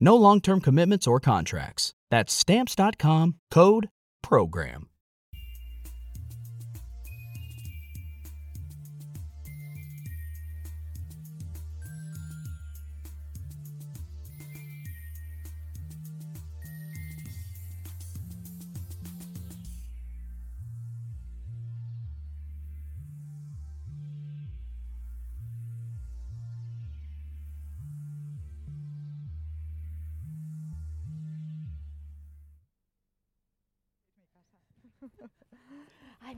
No long term commitments or contracts. That's Stamps.com code PROGRAM.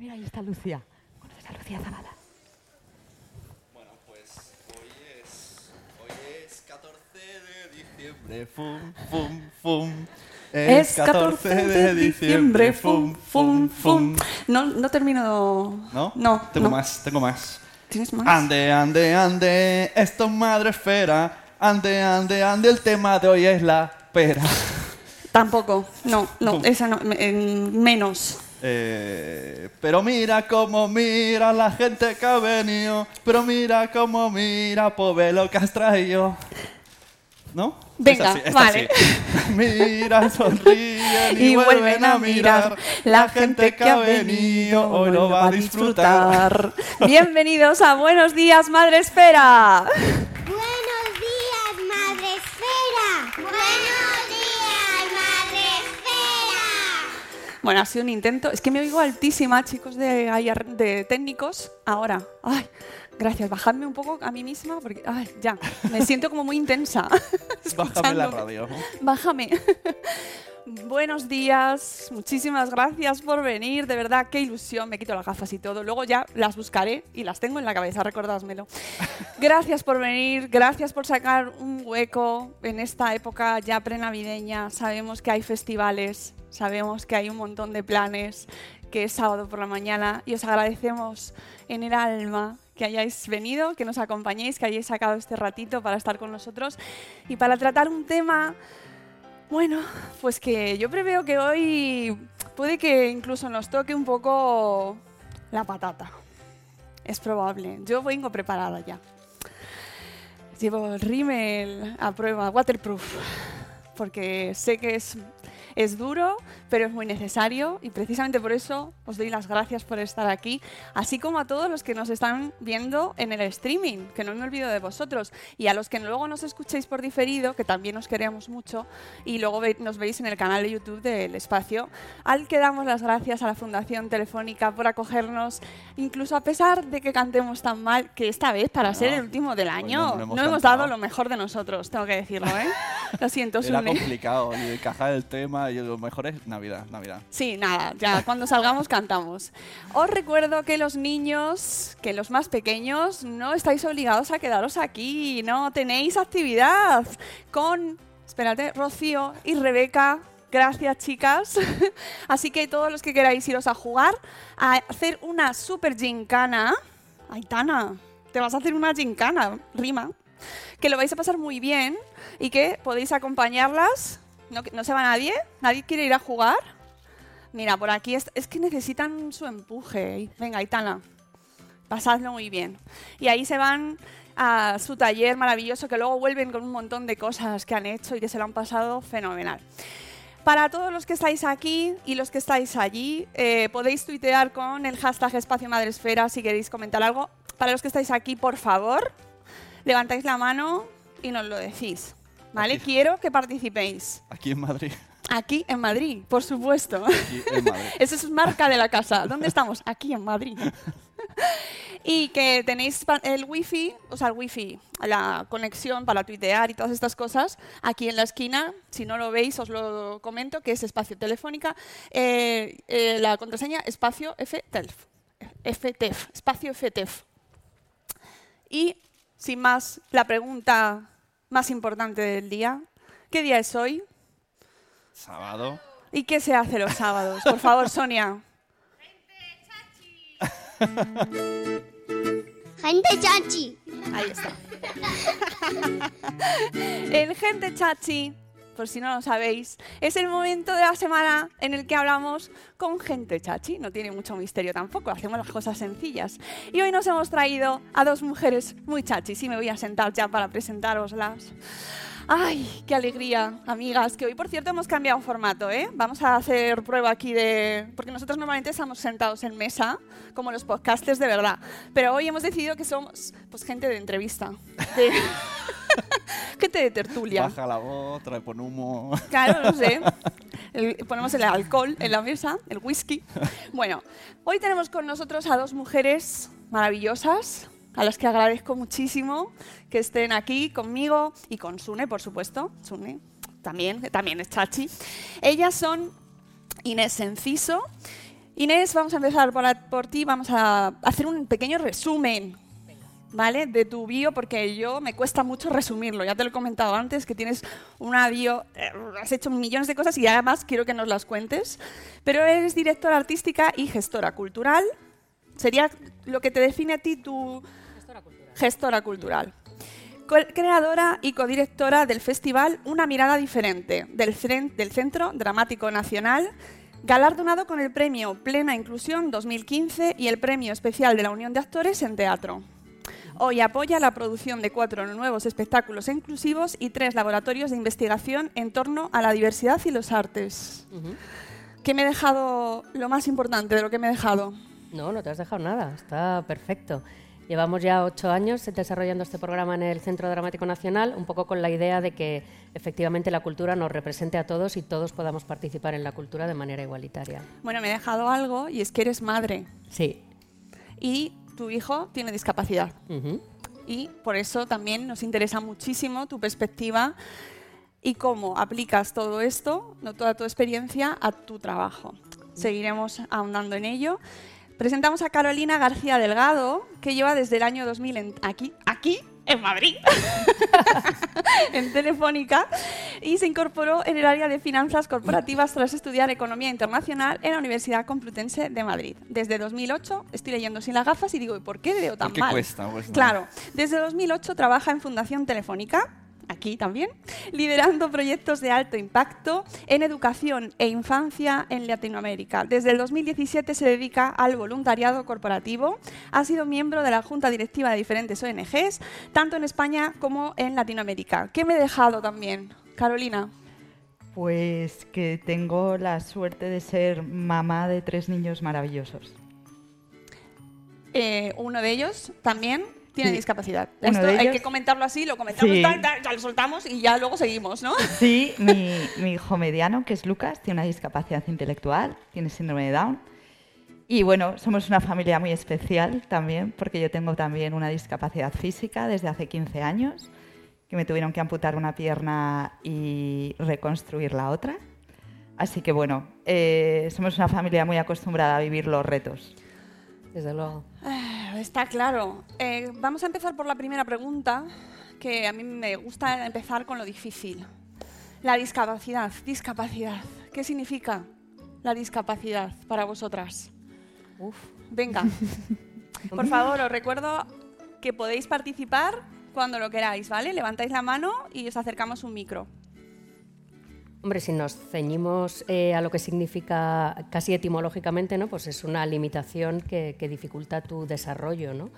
Mira, ahí está Lucía. ¿Conoces a Lucía Zavala? Bueno, pues hoy es, hoy es 14 de diciembre, fum, fum, fum. Es 14 de diciembre, fum, fum, fum. No, no termino... ¿No? No, Tengo no. más, tengo más. ¿Tienes más? Ande, ande, ande, esto es madre esfera. Ande, ande, ande, el tema de hoy es la pera. Tampoco. No, no, esa no. en menos. Eh, pero mira cómo mira la gente que ha venido. Pero mira cómo mira, pobre lo que has traído. ¿No? Venga, vale. Mira, sonríen y, Y vuelven a mirar. La gente que ha venido hoy lo va a disfrutar. Bienvenidos a Buenos Días, Madre Espera. Buenos días, Madre Esfera. Buenos días, Madre Esfera. Bueno, ha sido un intento. Es que me oigo altísima, chicos de, de técnicos. Ahora. Ay, gracias. Bajadme un poco a mí misma porque, ay, ya. Me siento como muy intensa. Bájame la radio. Bájame. Buenos días, muchísimas gracias por venir, de verdad, qué ilusión, me quito las gafas y todo, luego ya las buscaré y las tengo en la cabeza, recordádmelo. Gracias por venir, gracias por sacar un hueco en esta época ya prenavideña, sabemos que hay festivales, sabemos que hay un montón de planes, que es sábado por la mañana y os agradecemos en el alma que hayáis venido, que nos acompañéis, que hayáis sacado este ratito para estar con nosotros y para tratar un tema bueno, pues que yo preveo que hoy puede que incluso nos toque un poco la patata. Es probable. Yo vengo preparada ya. Llevo el rímel a prueba, waterproof, porque sé que es, es duro, pero es muy necesario y precisamente por eso os doy las gracias por estar aquí, así como a todos los que nos están viendo en el streaming, que no me olvido de vosotros, y a los que luego nos escuchéis por diferido, que también os queremos mucho, y luego ve- nos veis en el canal de YouTube del espacio, al que damos las gracias a la Fundación Telefónica por acogernos, incluso a pesar de que cantemos tan mal, que esta vez, para ser No, el último del pues año, no- no, no hemos hemos cantado. dado lo mejor de nosotros, tengo que decirlo, ¿eh? Lo siento, Era Sune. complicado y encajar el tema y lo mejor es Navidad, Navidad. Sí, nada, ya cuando salgamos cantamos. Os recuerdo que los niños, que los más pequeños, no estáis obligados a quedaros aquí, no tenéis actividad con, espérate, Rocío y Rebeca. Gracias, chicas. Así que todos los que queráis iros a jugar, a hacer una super gincana. Aitana, te vas a hacer una gincana, rima. Que lo vais a pasar muy bien y que podéis acompañarlas. No, se va nadie, nadie quiere ir a jugar. Mira, por aquí es, es que necesitan su empuje. Venga, Aitana, pasadlo muy bien. Y ahí se van a su taller maravilloso que luego vuelven con un montón de cosas que han hecho y que se lo han pasado fenomenal. Para todos los que estáis aquí y los que estáis allí, eh, podéis tuitear con el hashtag Espacio Madresfera si queréis comentar algo. Para los que estáis aquí, por favor, levantáis la mano y nos lo decís. ¿Vale? Aquí. Quiero que participéis. Aquí en Madrid. Aquí en Madrid, por supuesto. Aquí en Madrid. Esa es marca de la casa. ¿Dónde estamos? Aquí en Madrid. y que tenéis el wifi, o sea, el wifi, la conexión para tuitear y todas estas cosas, aquí en la esquina, si no lo veis os lo comento, que es espacio telefónica, eh, eh, la contraseña espacio FTEF, FTEF, espacio FTEF. Y, sin más, la pregunta más importante del día, ¿qué día es hoy? Sábado. ¿Y qué se hace los sábados? Por favor, Sonia. Gente chachi. Ahí está. el Gente Chachi, por si no lo sabéis, es el momento de la semana en el que hablamos con gente chachi. No tiene mucho misterio tampoco, hacemos las cosas sencillas. Y hoy nos hemos traído a dos mujeres muy chachis y me voy a sentar ya para presentároslas. Ay, qué alegría, amigas, que hoy por cierto hemos cambiado formato, ¿eh? Vamos a hacer prueba aquí de... Porque nosotros normalmente estamos sentados en mesa, como los podcasters de verdad, pero hoy hemos decidido que somos pues gente de entrevista, de- gente de tertulia. Baja la voz, trae pon humo. Claro, no sé. El- ponemos el alcohol en la mesa, el whisky. Bueno, hoy tenemos con nosotros a dos mujeres maravillosas, a las que agradezco muchísimo que estén aquí conmigo y con Sune, por supuesto. Sune también, también es chachi. Ellas son Inés Enciso. Inés, vamos a empezar por, por ti. Vamos a hacer un pequeño resumen ¿vale? De tu bio, porque yo me cuesta mucho resumirlo. Ya te lo he comentado antes, que tienes una bio, eh, has hecho millones de cosas y además quiero que nos las cuentes. Pero eres directora artística y gestora cultural. Sería lo que te define a ti tu gestora cultural. Creadora y codirectora del festival Una mirada diferente del, Centro Dramático Nacional, galardonado con el premio Plena Inclusión 2015 y el premio especial de la Unión de Actores en Teatro. Hoy apoya la producción de cuatro nuevos espectáculos inclusivos y tres laboratorios de investigación en torno a la diversidad y los artes. ¿Qué me he dejado lo más importante de lo que me he dejado? No, no te has dejado nada, está perfecto. Llevamos ya ocho años desarrollando este programa en el Centro Dramático Nacional, un poco con la idea de que efectivamente la cultura nos represente a todos y todos podamos participar en la cultura de manera igualitaria. Bueno, me he dejado algo y es que eres madre Sí. y tu hijo tiene discapacidad. Ujú. Y por eso también nos interesa muchísimo tu perspectiva y cómo aplicas todo esto, toda tu experiencia, a tu trabajo. Seguiremos ahondando en ello. Presentamos a Carolina García Delgado, que lleva desde el año 2000 en- aquí, aquí, en Madrid, en Telefónica, y se incorporó en el área de finanzas corporativas tras estudiar Economía Internacional en la Universidad Complutense de Madrid. Desde 2008 estoy leyendo sin las gafas y digo, ¿y por qué veo tan ¿Por qué mal? cuesta? Pues no. Claro, desde 2008 trabaja en Fundación Telefónica, aquí también, liderando proyectos de alto impacto en educación e infancia en Latinoamérica. Desde el 2017 se dedica al voluntariado corporativo. Ha sido miembro de la junta directiva de diferentes ONGs, tanto en España como en Latinoamérica. ¿Qué me he dejado también? Carolina. Pues que tengo la suerte de ser mamá de tres niños maravillosos. Eh, uno de ellos también tiene Sí. discapacidad. Uno Esto de hay ellos- que comentarlo así, lo comentamos, Sí. tal, tal, ya lo soltamos y ya luego seguimos, ¿no? Sí, mi, mi hijo mediano, que es Lucas, tiene una discapacidad intelectual, tiene síndrome de Down. Y bueno, somos una familia muy especial también, porque yo tengo también una discapacidad física desde hace 15 años, que me tuvieron que amputar una pierna y reconstruir la otra. Así que bueno, eh, somos una familia muy acostumbrada a vivir los retos. Desde luego. Está claro. Eh, vamos a empezar por la primera pregunta, que a mí me gusta empezar con lo difícil. La discapacidad. Discapacidad. ¿Qué significa la discapacidad para vosotras? Uf. Venga. Por favor, os recuerdo que podéis participar cuando lo queráis, ¿vale? Levantáis la mano y os acercamos un micro. Hombre, si nos ceñimos eh, a lo que significa casi etimológicamente, ¿no? pues es una limitación que, que dificulta tu desarrollo. ¿no?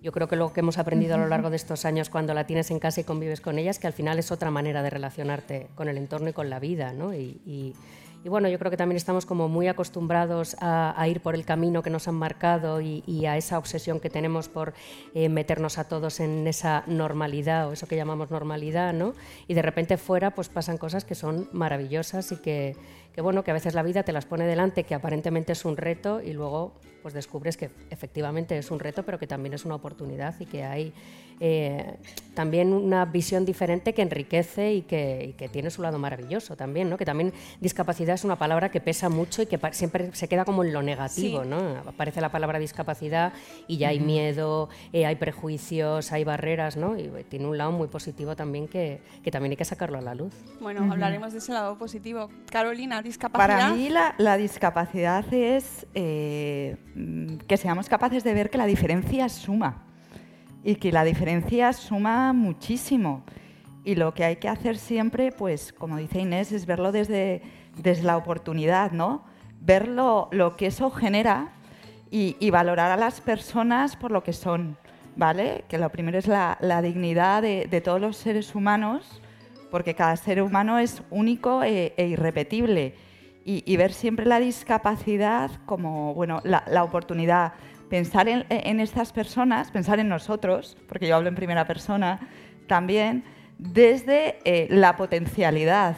Yo creo que lo que hemos aprendido a lo largo de estos años cuando la tienes en casa y convives con ella es que al final es otra manera de relacionarte con el entorno y con la vida. ¿no? Y, y, y bueno, yo creo que también estamos como muy acostumbrados a, ir por el camino que nos han marcado y, y a esa obsesión que tenemos por eh, meternos a todos en esa normalidad o eso que llamamos normalidad, ¿no? Y de repente fuera pues pasan cosas que son maravillosas y que, que bueno, que a veces la vida te las pone delante, que aparentemente es un reto y luego pues descubres que efectivamente es un reto, pero que también es una oportunidad y que hay eh, también una visión diferente que enriquece y que, y que, tiene su lado maravilloso también, ¿no? Que también discapacidad es una palabra que pesa mucho y que siempre se queda como en lo negativo, sí. ¿no? Aparece la palabra discapacidad y ya hay miedo, eh, hay prejuicios, hay barreras, ¿no? Y tiene un lado muy positivo también que, que también hay que sacarlo a la luz. Bueno, hablaremos de ese lado positivo. Carolina, discapacidad. Para mí la, la discapacidad es eh, que seamos capaces de ver que la diferencia suma y que la diferencia suma muchísimo. Y lo que hay que hacer siempre, pues como dice Inés, es verlo desde, desde la oportunidad, ¿no? Ver lo, lo que eso genera y, y, valorar a las personas por lo que son, ¿vale? Que lo primero es la, la dignidad de, de, todos los seres humanos, porque cada ser humano es único e, e irrepetible. Y, ver siempre la discapacidad como, bueno, la, la oportunidad pensar en, en, estas personas, pensar en nosotros, porque yo hablo en primera persona también, desde eh, la potencialidad,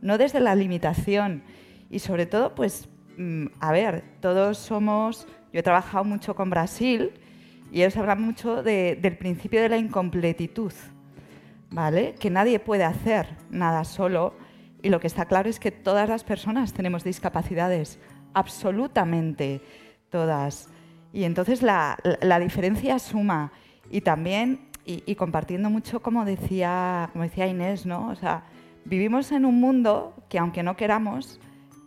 no desde la limitación. Y sobre todo, pues, mm, a ver, todos somos, yo he trabajado mucho con Brasil y ellos hablan mucho de, del principio de la incompletitud, ¿vale? Que nadie puede hacer nada solo y lo que está claro es que todas las personas tenemos discapacidades, absolutamente todas. Y entonces la, la diferencia suma y también, y, compartiendo mucho como decía, como decía Inés, ¿no? O sea, vivimos en un mundo que aunque no queramos,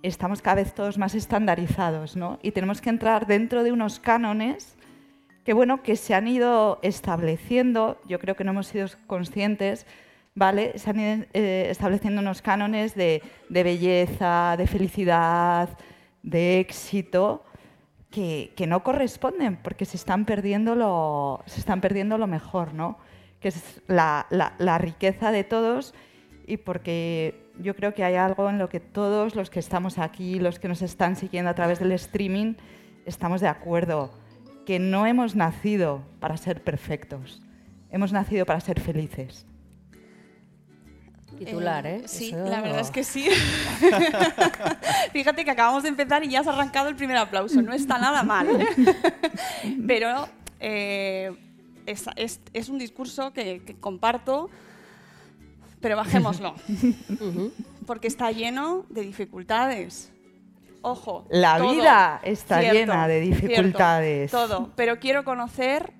estamos cada vez todos más estandarizados, ¿no? Y tenemos que entrar dentro de unos cánones que, bueno, que se han ido estableciendo, yo creo que no hemos sido conscientes, ¿vale? Se han ido eh, estableciendo unos cánones de, de belleza, de felicidad, de éxito, que, que, no corresponden porque se están perdiendo lo, se están perdiendo lo mejor, ¿no? que es la, la, la, riqueza de todos y porque yo creo que hay algo en lo que todos los que estamos aquí, los que nos están siguiendo a través del streaming, estamos de acuerdo, que no hemos nacido para ser perfectos, hemos nacido para ser felices. Titular, ¿eh? Sí, Eso... la verdad es que sí. Fíjate que acabamos de empezar y ya has arrancado el primer aplauso. No está nada mal. ¿eh? Pero eh, es, es, es, un discurso que, que, comparto, pero bajémoslo. Porque está lleno de dificultades. Ojo. La todo, vida está cierto, llena de dificultades. Cierto, todo. Pero quiero conocer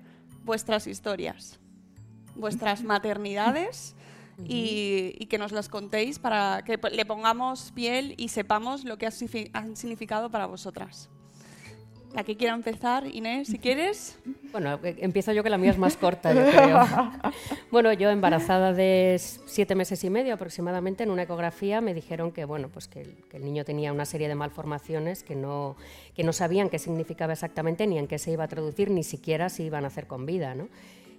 vuestras historias, vuestras maternidades y, y, que nos las contéis para que le pongamos piel y sepamos lo que han significado para vosotras. La que quiera empezar, Inés, si quieres. Bueno, empiezo yo que la mía es más corta, yo creo. bueno, yo embarazada de siete meses y medio aproximadamente, en una ecografía me dijeron que, bueno, pues que el, que el niño tenía una serie de malformaciones que no, que no sabían qué significaba exactamente, ni en qué se iba a traducir, ni siquiera si iban a hacer con vida, ¿no?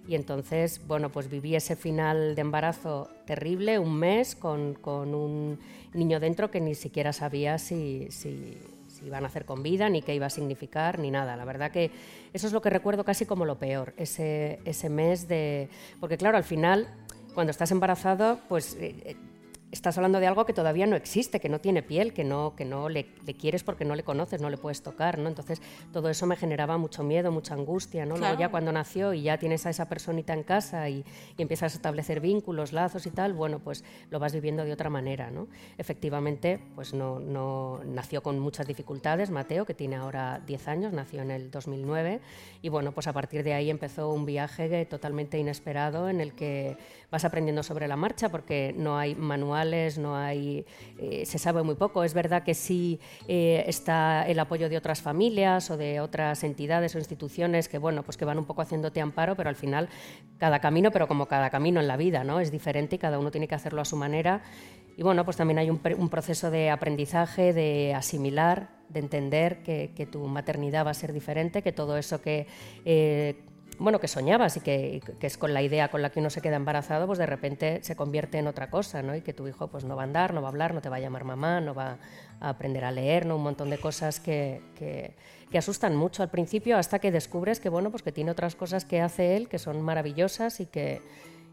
Y entonces, bueno, pues viví ese final de embarazo terrible, un mes, con, con un niño dentro que ni siquiera sabía si, si, iban a hacer con vida, ni qué iba a significar, ni nada. La verdad que eso es lo que recuerdo casi como lo peor, ese, ese mes de... Porque claro, al final, cuando estás embarazado, pues... Eh, estás hablando de algo que todavía no existe, que no tiene piel, que no, que no le, le, quieres porque no le conoces, no le puedes tocar, ¿no? Entonces, todo eso me generaba mucho miedo, mucha angustia, ¿no? Claro. Luego ya cuando nació y ya tienes a esa personita en casa y, y, empiezas a establecer vínculos, lazos y tal, bueno, pues lo vas viviendo de otra manera, ¿no? Efectivamente, pues no, no nació con muchas dificultades, Mateo, que tiene ahora 10 años, nació en el 2009, y bueno, pues a partir de ahí empezó un viaje totalmente inesperado en el que vas aprendiendo sobre la marcha porque no hay no hay, eh, se sabe muy poco. Es verdad que sí eh, está el apoyo de otras familias o de otras entidades o instituciones que bueno, pues que van un poco haciéndote amparo, pero al final cada camino, pero como cada camino en la vida, ¿no? Es diferente y cada uno tiene que hacerlo a su manera. y bueno, pues también hay un, proceso de aprendizaje, de asimilar, de entender que, que tu maternidad va a ser diferente, que todo eso que, eh, bueno, que soñabas y que, es con la idea con la que uno se queda embarazado, pues de repente se convierte en otra cosa, ¿no? Y que tu hijo pues no va a andar, no va a hablar, no te va a llamar mamá, no va a aprender a leer, ¿no? Un montón de cosas que, que- que asustan mucho al principio hasta que descubres que, bueno, pues que tiene otras cosas que hace él que son maravillosas y que,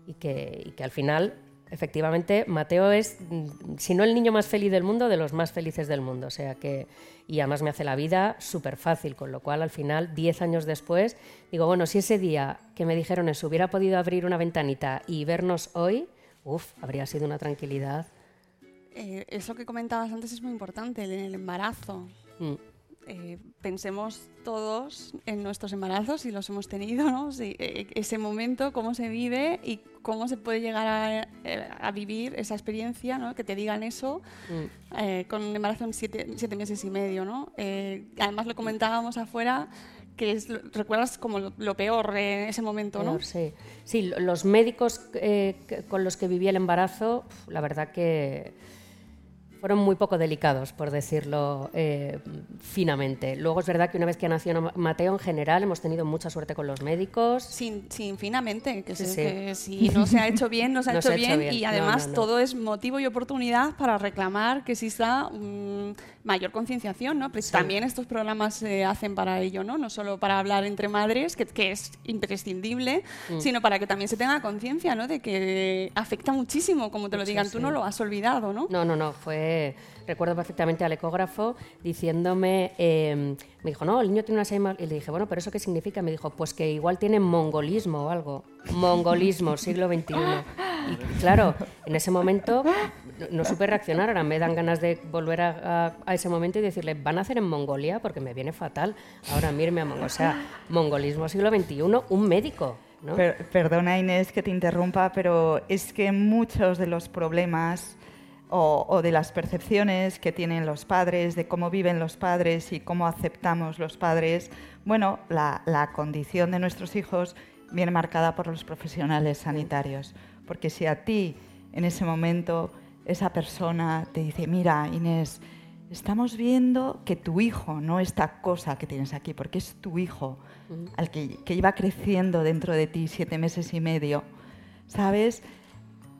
y que, y que al final, efectivamente, Mateo es, mm, si no el niño más feliz del mundo, de los más felices del mundo. O sea que, y además me hace la vida súper fácil, con lo cual al final, 10 años después, digo, bueno, si ese día que me dijeron eso hubiera podido abrir una ventanita y vernos hoy, uff, habría sido una tranquilidad. Eh, eso que comentabas antes es muy importante, el, embarazo. Mm. Eh, pensemos todos en nuestros embarazos, si los hemos tenido, ¿no? Si, eh, ese momento, cómo se vive y cómo se puede llegar a, eh, a vivir esa experiencia, ¿no? Que te digan eso Mm. eh, con un embarazo en siete, siete meses y medio, ¿no? Además lo comentábamos afuera, que es, recuerdas como lo, lo peor en ese momento, ¿no? Peor, sí. Sí, lo- los médicos con los que viví el embarazo, la verdad que fueron muy poco delicados, por decirlo eh, finamente. Luego es verdad que una vez que nació Ma- Mateo, en general, hemos tenido mucha suerte con los médicos. Sin, sin finamente, que, Sí, se- sí. que si no se ha hecho bien, no se ha, No hecho, se ha hecho bien, bien. y además no, no. todo es motivo y oportunidad para reclamar que exista mm, mayor concienciación, ¿no? Pero También estos programas se hacen para ello, ¿no? No solo para hablar entre madres, que, que es imprescindible, Mm. sino para que también se tenga conciencia, ¿no? De que afecta muchísimo, como te lo digan, tú sí. no lo has olvidado, ¿no? No, no, no, fue... Recuerdo perfectamente al ecógrafo diciéndome, eh, me dijo, no, el niño tiene una Alzheimer. Y le dije, bueno, ¿pero eso qué significa? Me dijo, pues que igual tiene mongolismo o algo. Mongolismo, siglo XXI. Y claro, en ese momento no, no supe reaccionar. Ahora me dan ganas de volver a, a- a ese momento y decirle, ¿van a hacer en Mongolia? Porque me viene fatal. Ahora mírame a Mongolia. O sea, mongolismo, siglo XXI, un médico. ¿no? Per- perdona Inés que te interrumpa, pero es que muchos de los problemas o, o de las percepciones que tienen los padres, de cómo viven los padres y cómo aceptamos los padres, bueno, la, la condición de nuestros hijos viene marcada por los profesionales sanitarios. Porque si a ti en ese momento esa persona te dice, mira Inés, estamos viendo que tu hijo, no esta cosa que tienes aquí, porque es tu hijo, al que, que iba creciendo dentro de ti siete meses y medio, ¿sabes?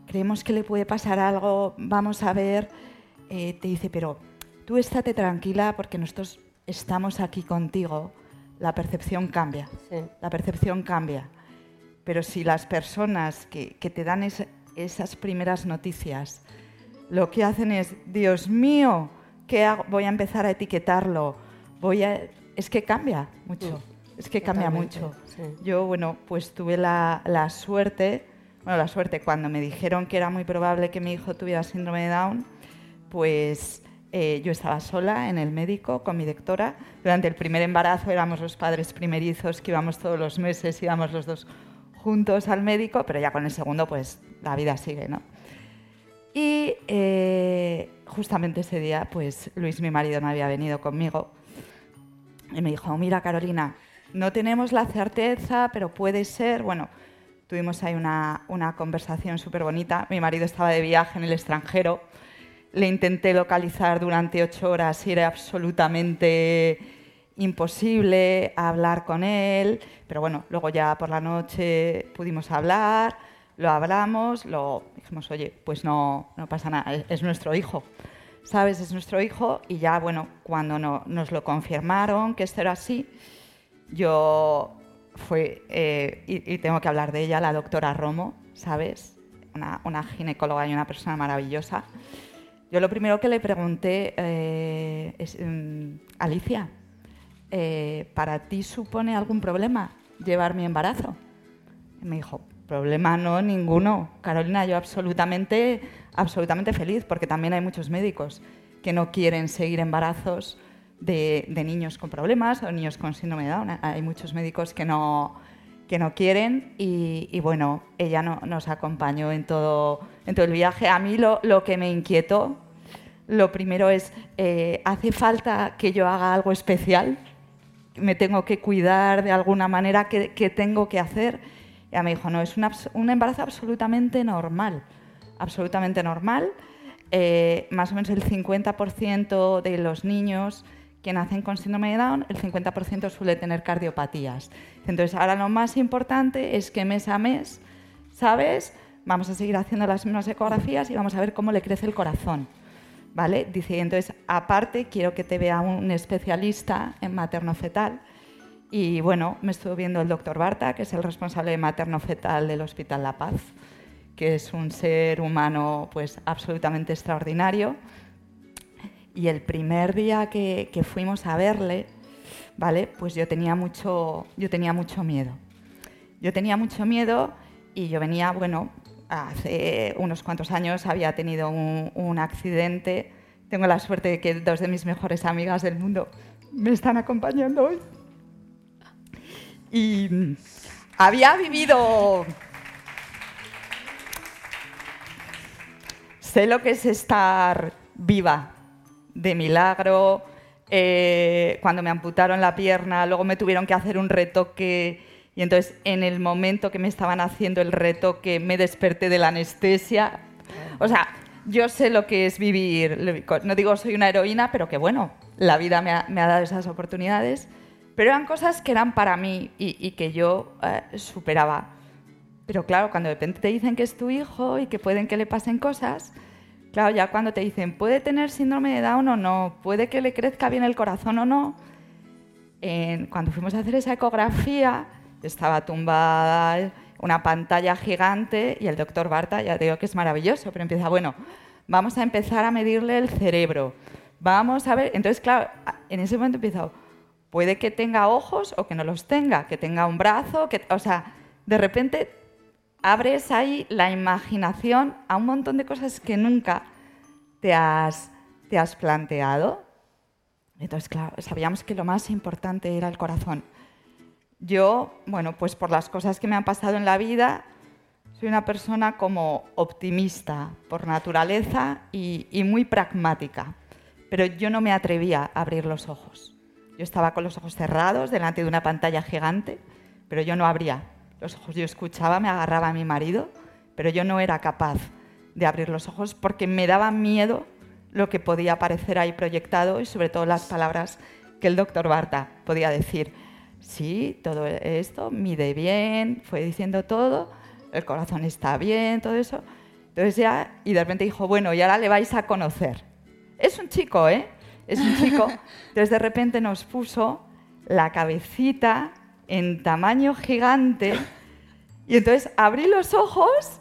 Creemos que le puede pasar algo, vamos a ver, eh, te dice, pero tú estate tranquila porque nosotros estamos aquí contigo, la percepción cambia, Sí. la percepción cambia. Pero si las personas que, que te dan es- esas primeras noticias lo que hacen es, Dios mío, ¿qué hago? Voy a empezar a etiquetarlo. Voy a... Es que cambia mucho. Es que cambia mucho. sí. Yo, bueno, pues tuve la, la suerte, bueno, la suerte, cuando me dijeron que era muy probable que mi hijo tuviera síndrome de Down, pues eh, yo estaba sola en el médico con mi doctora. Durante el primer embarazo éramos los padres primerizos que íbamos todos los meses, íbamos los dos juntos al médico, pero ya con el segundo, pues la vida sigue, ¿no? Y eh, justamente ese día, pues Luis, mi marido, no había venido conmigo y me dijo, mira Carolina, no tenemos la certeza, pero puede ser. Bueno, tuvimos ahí una, una conversación súper bonita. Mi marido estaba de viaje en el extranjero. Le intenté localizar durante ocho horas y era absolutamente imposible hablar con él. Pero bueno, luego ya por la noche pudimos hablar, lo hablamos, lo dijimos, oye, pues no, no pasa nada, es, es nuestro hijo. ¿Sabes? Es nuestro hijo y ya, bueno, cuando no- nos lo confirmaron que esto era así, yo fue, eh, y, tengo que hablar de ella, la doctora Romo, ¿sabes? Una, ginecóloga y una persona maravillosa. Yo lo primero que le pregunté eh, mm, Alicia, eh, ¿para ti supone algún problema llevar mi embarazo? Me dijo, problema no, ninguno. Carolina, yo absolutamente, absolutamente feliz, porque también hay muchos médicos que no quieren seguir embarazos de, de niños con problemas o niños con síndrome de Down. Hay muchos médicos que no, que no quieren y, bueno, ella no- nos acompañó en todo, en todo el viaje. A mí lo, lo que me inquietó, lo primero es, eh, ¿hace falta que yo haga algo especial? me tengo que cuidar de alguna manera, ¿qué, qué tengo que hacer? Ella me dijo, no, es un, abs- un embarazo absolutamente normal, absolutamente normal. eh, más o menos el 50% de los niños que nacen con síndrome de Down, el 50% suele tener cardiopatías. Entonces, ahora lo más importante es que mes a mes, ¿sabes? Vamos a seguir haciendo las mismas ecografías y vamos a ver cómo le crece el corazón. ¿Vale? Dice, entonces, aparte, quiero que te vea un especialista en materno-fetal. Y bueno, me estuvo viendo el doctor Barta, que es el responsable materno-fetal del Hospital La Paz, que es un ser humano pues absolutamente extraordinario y el primer día que, fuimos a verle, ¿vale? Pues yo tenía mucho, yo tenía mucho miedo. Yo tenía mucho miedo y yo venía, bueno, hace unos cuantos años había tenido un, accidente. Tengo la suerte de que dos de mis mejores amigas del mundo me están acompañando hoy. Y había vivido... Sé lo que es estar viva, de milagro. Eh, cuando me amputaron la pierna, luego me tuvieron que hacer un retoque y entonces en el momento que me estaban haciendo el retoque me desperté de la anestesia. O sea, yo sé lo que es vivir, no digo soy una heroína, pero que bueno, la vida me ha, dado esas oportunidades, pero eran cosas que eran para mí y, que yo eh, superaba. Pero claro, cuando de repente te dicen que es tu hijo y que pueden que le pasen cosas, Claro, ya cuando te dicen, puede tener síndrome de Down o no, puede que le crezca bien el corazón o no, cuando fuimos a hacer esa ecografía, estaba tumbada una pantalla gigante y el doctor Barta, ya digo que es maravilloso, pero empieza, bueno, vamos a empezar a medirle el cerebro, vamos a ver, entonces claro, en ese momento empieza, puede que tenga ojos o que no los tenga, que tenga un brazo, que, o sea, de repente abres ahí la imaginación a un montón de cosas que nunca te has, te has planteado. Entonces, claro, sabíamos que lo más importante era el corazón. Yo, bueno, pues por las cosas que me han pasado en la vida, soy una persona como optimista por naturaleza y muy pragmática, pero yo no me atrevía a abrir los ojos. Yo estaba con los ojos cerrados delante de una pantalla gigante, pero yo no abría los ojos. Yo escuchaba, me agarraba a mi marido, pero yo no era capaz de abrir los ojos porque me daba miedo lo que podía aparecer ahí proyectado y sobre todo las palabras que el doctor Barta podía decir. Sí, todo esto mide bien, fue diciendo todo, el corazón está bien, todo eso. Entonces ya, y de repente dijo, bueno, y ahora le vais a conocer. Es un chico, ¿eh? Es un chico. Entonces de repente nos puso la cabecita en tamaño gigante. Y entonces abrí los ojos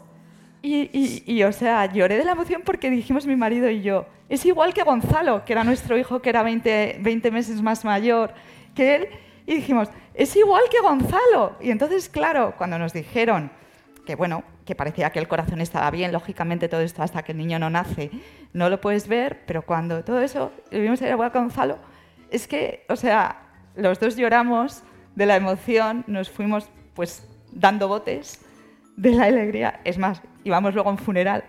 y, o sea, lloré de la emoción porque dijimos mi marido y yo, es igual que Gonzalo, que era nuestro hijo que era 20, 20 meses más mayor que él. Y dijimos, es igual que Gonzalo. Y entonces, claro, cuando nos dijeron que, bueno, que parecía que el corazón estaba bien, lógicamente todo esto hasta que el niño no nace, no lo puedes ver, pero cuando todo eso, vimos era igual que Gonzalo, es que, o sea, los dos lloramos de la emoción nos fuimos pues dando botes de la alegría. Es más, íbamos luego a un funeral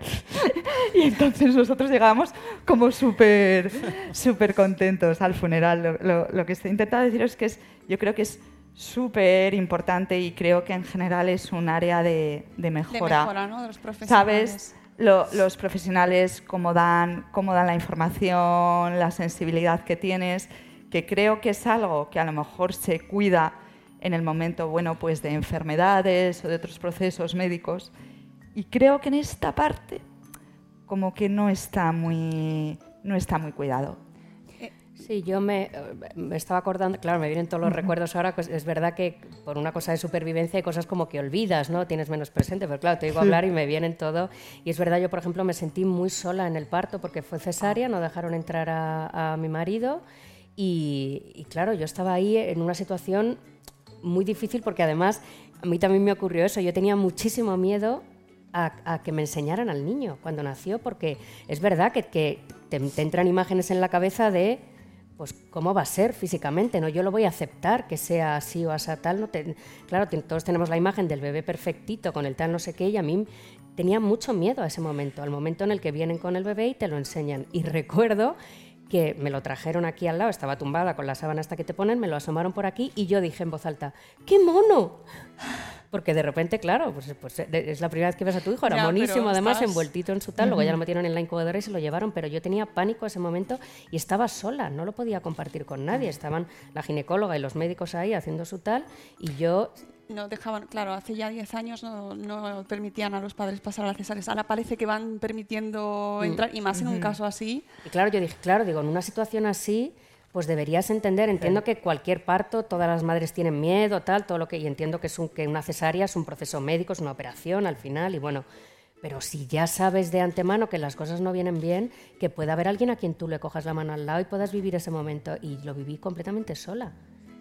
y entonces nosotros llegábamos como súper súper contentos al funeral. Lo, que estoy intentando deciros es que es, yo creo que es súper importante y creo que en general es un área de, mejora. De mejora, ¿no? De los profesionales. ¿Sabes? los profesionales, cómo dan, cómo dan la información, la sensibilidad que tienes que creo que es algo que a lo mejor se cuida en el momento bueno, pues de enfermedades o de otros procesos médicos. Y creo que en esta parte como que no está muy, no está muy cuidado. Sí, yo me, me, estaba acordando, claro, me vienen todos los recuerdos ahora, pues es verdad que por una cosa de supervivencia hay cosas como que olvidas, ¿no? Tienes menos presente, pero claro, te digo hablar y me vienen todo. Y es verdad, yo por ejemplo me sentí muy sola en el parto porque fue cesárea, no dejaron entrar a, a mi marido y, claro, yo estaba ahí en una situación muy difícil porque además a mí también me ocurrió eso. Yo tenía muchísimo miedo a, que me enseñaran al niño cuando nació, porque es verdad que, te, entran imágenes en la cabeza de pues cómo va a ser físicamente, ¿no? Yo lo voy a aceptar que sea así o así tal, no claro, todos tenemos la imagen del bebé perfectito con el tal no sé qué y a mí tenía mucho miedo a ese momento, al momento en el que vienen con el bebé y te lo enseñan. Y recuerdo que me lo trajeron aquí al lado, estaba tumbada con la sábana hasta que te ponen, me lo asomaron por aquí y yo dije en voz alta, ¡qué mono! Porque de repente, claro, pues, pues, de- es la primera vez que ves a tu hijo, era Ya, además estabas- envueltito en su tal, luego ya lo metieron en la incubadora y se lo llevaron, pero yo tenía pánico ese momento y estaba sola, no lo podía compartir con nadie, estaban la ginecóloga y los médicos ahí haciendo su tal y yo No dejaban, claro, hace ya 10 años no, no permitían a los padres pasar a la cesárea. Ahora parece que van permitiendo entrar, y más en un caso así. Y claro, yo dije, claro, digo, en una situación así, pues deberías entender, entiendo que cualquier parto, todas las madres tienen miedo, tal, todo lo que, y entiendo que, es un, que una cesárea es un proceso médico, es una operación al final, y bueno, pero si ya sabes de antemano que las cosas no vienen bien, que pueda haber alguien a quien tú le cojas la mano al lado y puedas vivir ese momento, y lo viví completamente sola.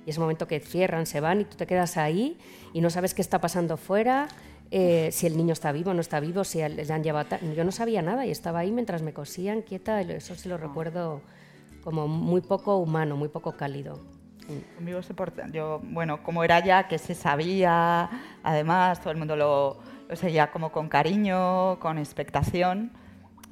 Y ese momento que cierran, se van y tú te quedas ahí y no sabes qué está pasando fuera, eh, si el niño está vivo o no está vivo, si le han llevado... Yo no sabía nada y estaba ahí mientras me cosían quieta, eso sí lo recuerdo como muy poco humano, muy poco cálido. Conmigo se porta, yo, bueno, como era ya que se sabía, además todo el mundo lo, lo seguía como con cariño, con expectación,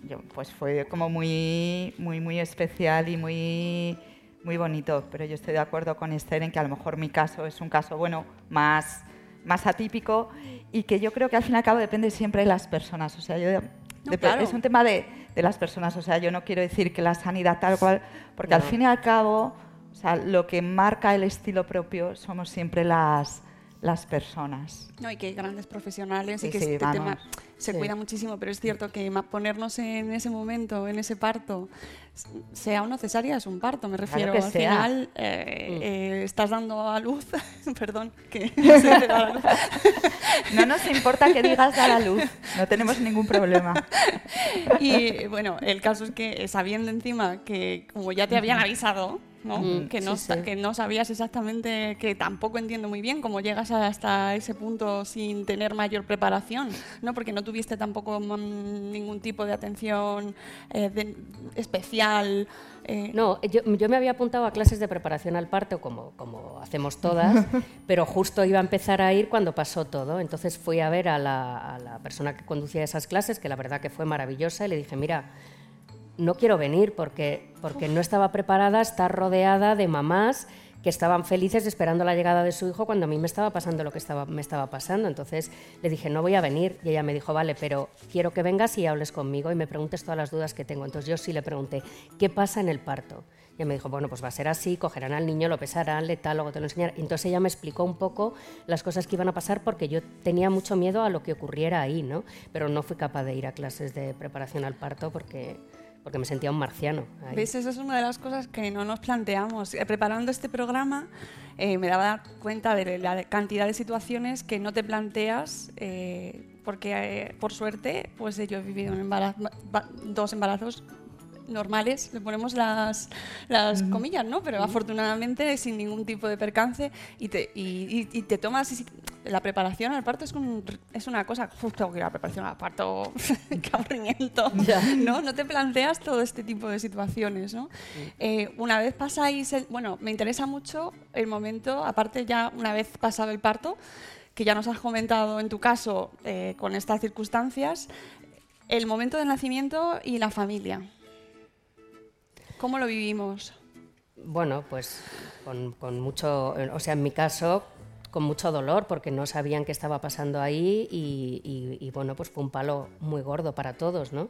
yo, pues fue como muy, muy, muy especial y muy, muy bonito. Pero yo estoy de acuerdo con Esther en que a lo mejor mi caso es un caso, bueno, más, más atípico y que yo creo que al fin y al cabo depende siempre de las personas. O sea, yo No, Dep- claro. Es un tema de, de las personas, o sea, yo no quiero decir que la sanidad tal cual, porque al fin y al cabo, o sea, lo que marca el estilo propio somos siempre las, las personas. No, y que hay grandes profesionales Sí, y que sí, este vamos. tema se Sí. cuida muchísimo, pero es cierto que ponernos en ese momento, en ese parto, sea una cesárea, es un parto, me refiero. Al sea. final eh, eh, estás dando a luz, perdón, que se me da la luz. No nos importa que digas dar a luz, no tenemos ningún problema. Y bueno, el caso es que sabiendo encima que como ya te habían avisado, ¿no? Ujú, que, no, sí, sa- sí. que no sabías exactamente, que tampoco entiendo muy bien cómo llegas hasta ese punto sin tener mayor preparación, ¿no? porque no tuviste tampoco mm, ningún tipo de atención eh, de- especial. eh, No, yo, yo me había apuntado a clases de preparación al parto, como, como hacemos todas, pero justo iba a empezar a ir cuando pasó todo. Entonces fui a ver a la, a la persona que conducía esas clases, que la verdad que fue maravillosa, y le dije, mira, no quiero venir porque, porque no estaba preparada a estar rodeada de mamás que estaban felices esperando la llegada de su hijo cuando a mí me estaba pasando lo que estaba, me estaba pasando. Entonces le dije, no voy a venir. Y ella me dijo, vale, pero quiero que vengas y hables conmigo y me preguntes todas las dudas que tengo. Entonces yo sí le pregunté, ¿qué pasa en el parto? Y ella me dijo, bueno, pues va a ser así, cogerán al niño, lo pesarán, le tal, luego te lo enseñarán. Entonces ella me explicó un poco las cosas que iban a pasar porque yo tenía mucho miedo a lo que ocurriera ahí, ¿no? Pero no fui capaz de ir a clases de preparación al parto porque, porque me sentía un marciano. ahí. ¿Ves? Esa es una de las cosas que no nos planteamos. Eh, Preparando este programa eh, me daba cuenta de la cantidad de situaciones que no te planteas eh, porque, por suerte, pues yo he vivido un embarazo- ba- dos embarazos normales, le ponemos las, las comillas, ¿no? Pero afortunadamente sin ningún tipo de percance y te, y, y- y te tomas... y la preparación al parto es, un- es una cosa... Tengo que la preparación al parto, qué aburrimiento. ¿no? No te planteas todo este tipo de situaciones, ¿no? Eh, una vez pasáis, el- bueno, me interesa mucho el momento, aparte ya una vez pasado el parto, que ya nos has comentado en tu caso eh, con estas circunstancias, el momento del nacimiento y la familia. ¿Cómo lo vivimos? Bueno, pues con, con mucho, o sea, en mi caso, con mucho dolor, porque no sabían qué estaba pasando ahí y, y- y, bueno, pues fue un palo muy gordo para todos, ¿no?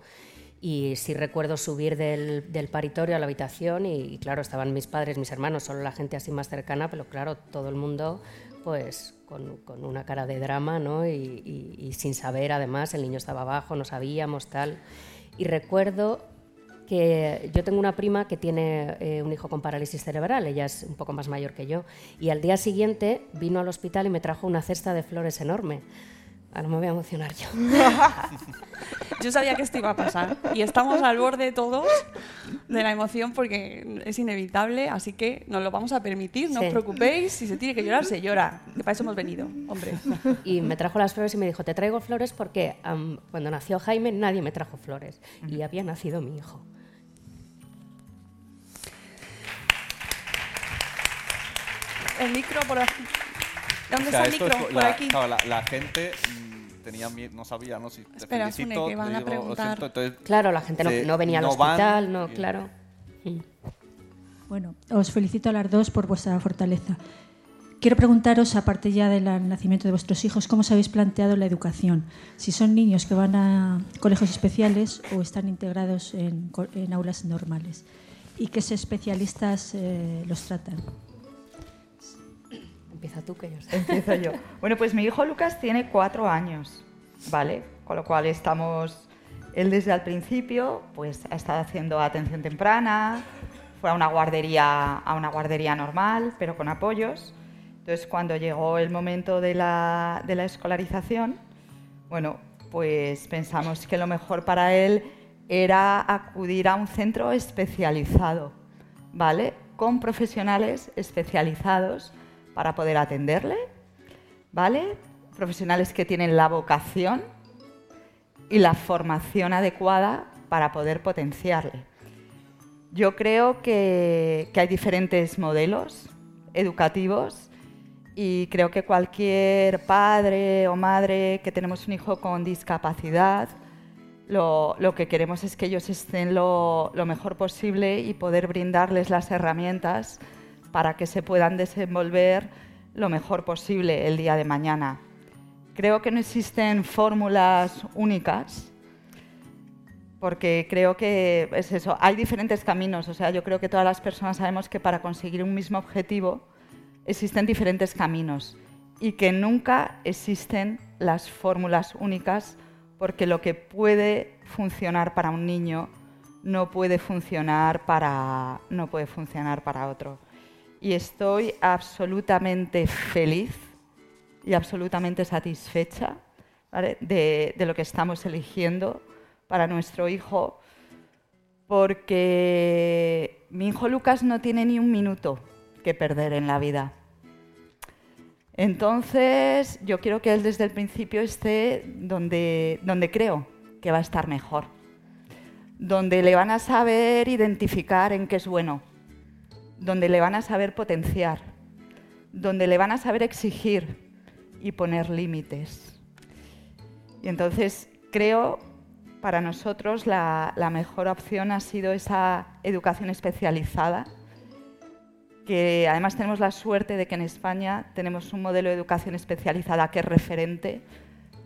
Y sí recuerdo subir del, del paritorio a la habitación y, y, claro, estaban mis padres, mis hermanos, solo la gente así más cercana, pero claro, todo el mundo pues con, con una cara de drama, ¿no? Y, sin saber, además, el niño estaba abajo, no sabíamos, tal. Y recuerdo que yo tengo una prima que tiene eh, un hijo con parálisis cerebral, ella es un poco más mayor que yo, y al día siguiente vino al hospital y me trajo una cesta de flores enorme. Ahora me voy a emocionar yo. Yo sabía que esto iba a pasar y estamos al borde todos de la emoción porque es inevitable, así que nos lo vamos a permitir, no Sí. os preocupéis, si se tiene que llorar, se llora, que para eso hemos venido, hombre. Y me trajo las flores y me dijo, te traigo flores porque am, cuando nació Jaime nadie me trajo flores. Y había nacido mi hijo. El micro por aquí. ¿Dónde O sea, está el micro? es- por la, aquí. claro, la, la gente mm, tenía no sabía, ¿no? Si te Espera, felicito, Sune, que van a preguntar. siento, entonces, Claro, la gente no, se- no venía al van hospital, no, y- claro. Bueno, os felicito a las dos por vuestra fortaleza. quiero preguntaros, aparte ya del nacimiento de vuestros hijos, ¿cómo os habéis planteado la educación? Si son niños que van a colegios especiales o están integrados en, co- en aulas normales. ¿Y qué especialistas eh, los tratan? Empieza tú, que yo sé. Empiezo yo. Bueno, pues mi hijo Lucas tiene cuatro años, ¿vale? Con lo cual estamos, él desde el principio, pues ha estado haciendo atención temprana, fue a una guardería, a una guardería normal, pero con apoyos. Entonces, cuando llegó el momento de la, de la escolarización, bueno, pues pensamos que lo mejor para él era acudir a un centro especializado, ¿vale? Con profesionales especializados para poder atenderle, ¿vale? Profesionales que tienen la vocación y la formación adecuada para poder potenciarle. Yo creo que, que hay diferentes modelos educativos y creo que cualquier padre o madre que tenemos un hijo con discapacidad, lo, lo que queremos es que ellos estén lo, lo mejor posible y poder brindarles las herramientas para que se puedan desenvolver lo mejor posible el día de mañana. Creo que no existen fórmulas únicas, porque creo que es eso, hay diferentes caminos, o sea, yo creo que todas las personas sabemos que para conseguir un mismo objetivo existen diferentes caminos y que nunca existen las fórmulas únicas porque lo que puede funcionar para un niño no puede funcionar para, no puede funcionar para otro. Y estoy absolutamente feliz y absolutamente satisfecha de lo que estamos eligiendo para nuestro hijo, porque mi hijo Lucas no tiene ni un minuto que perder en la vida. Entonces, yo quiero que él desde el principio esté donde, donde creo que va a estar mejor, donde le van a saber identificar en qué es bueno, donde le van a saber potenciar, donde le van a saber exigir y poner límites. Y entonces creo para nosotros la, mejor opción ha sido esa educación especializada que además tenemos la suerte de que en España tenemos un modelo de educación especializada que es referente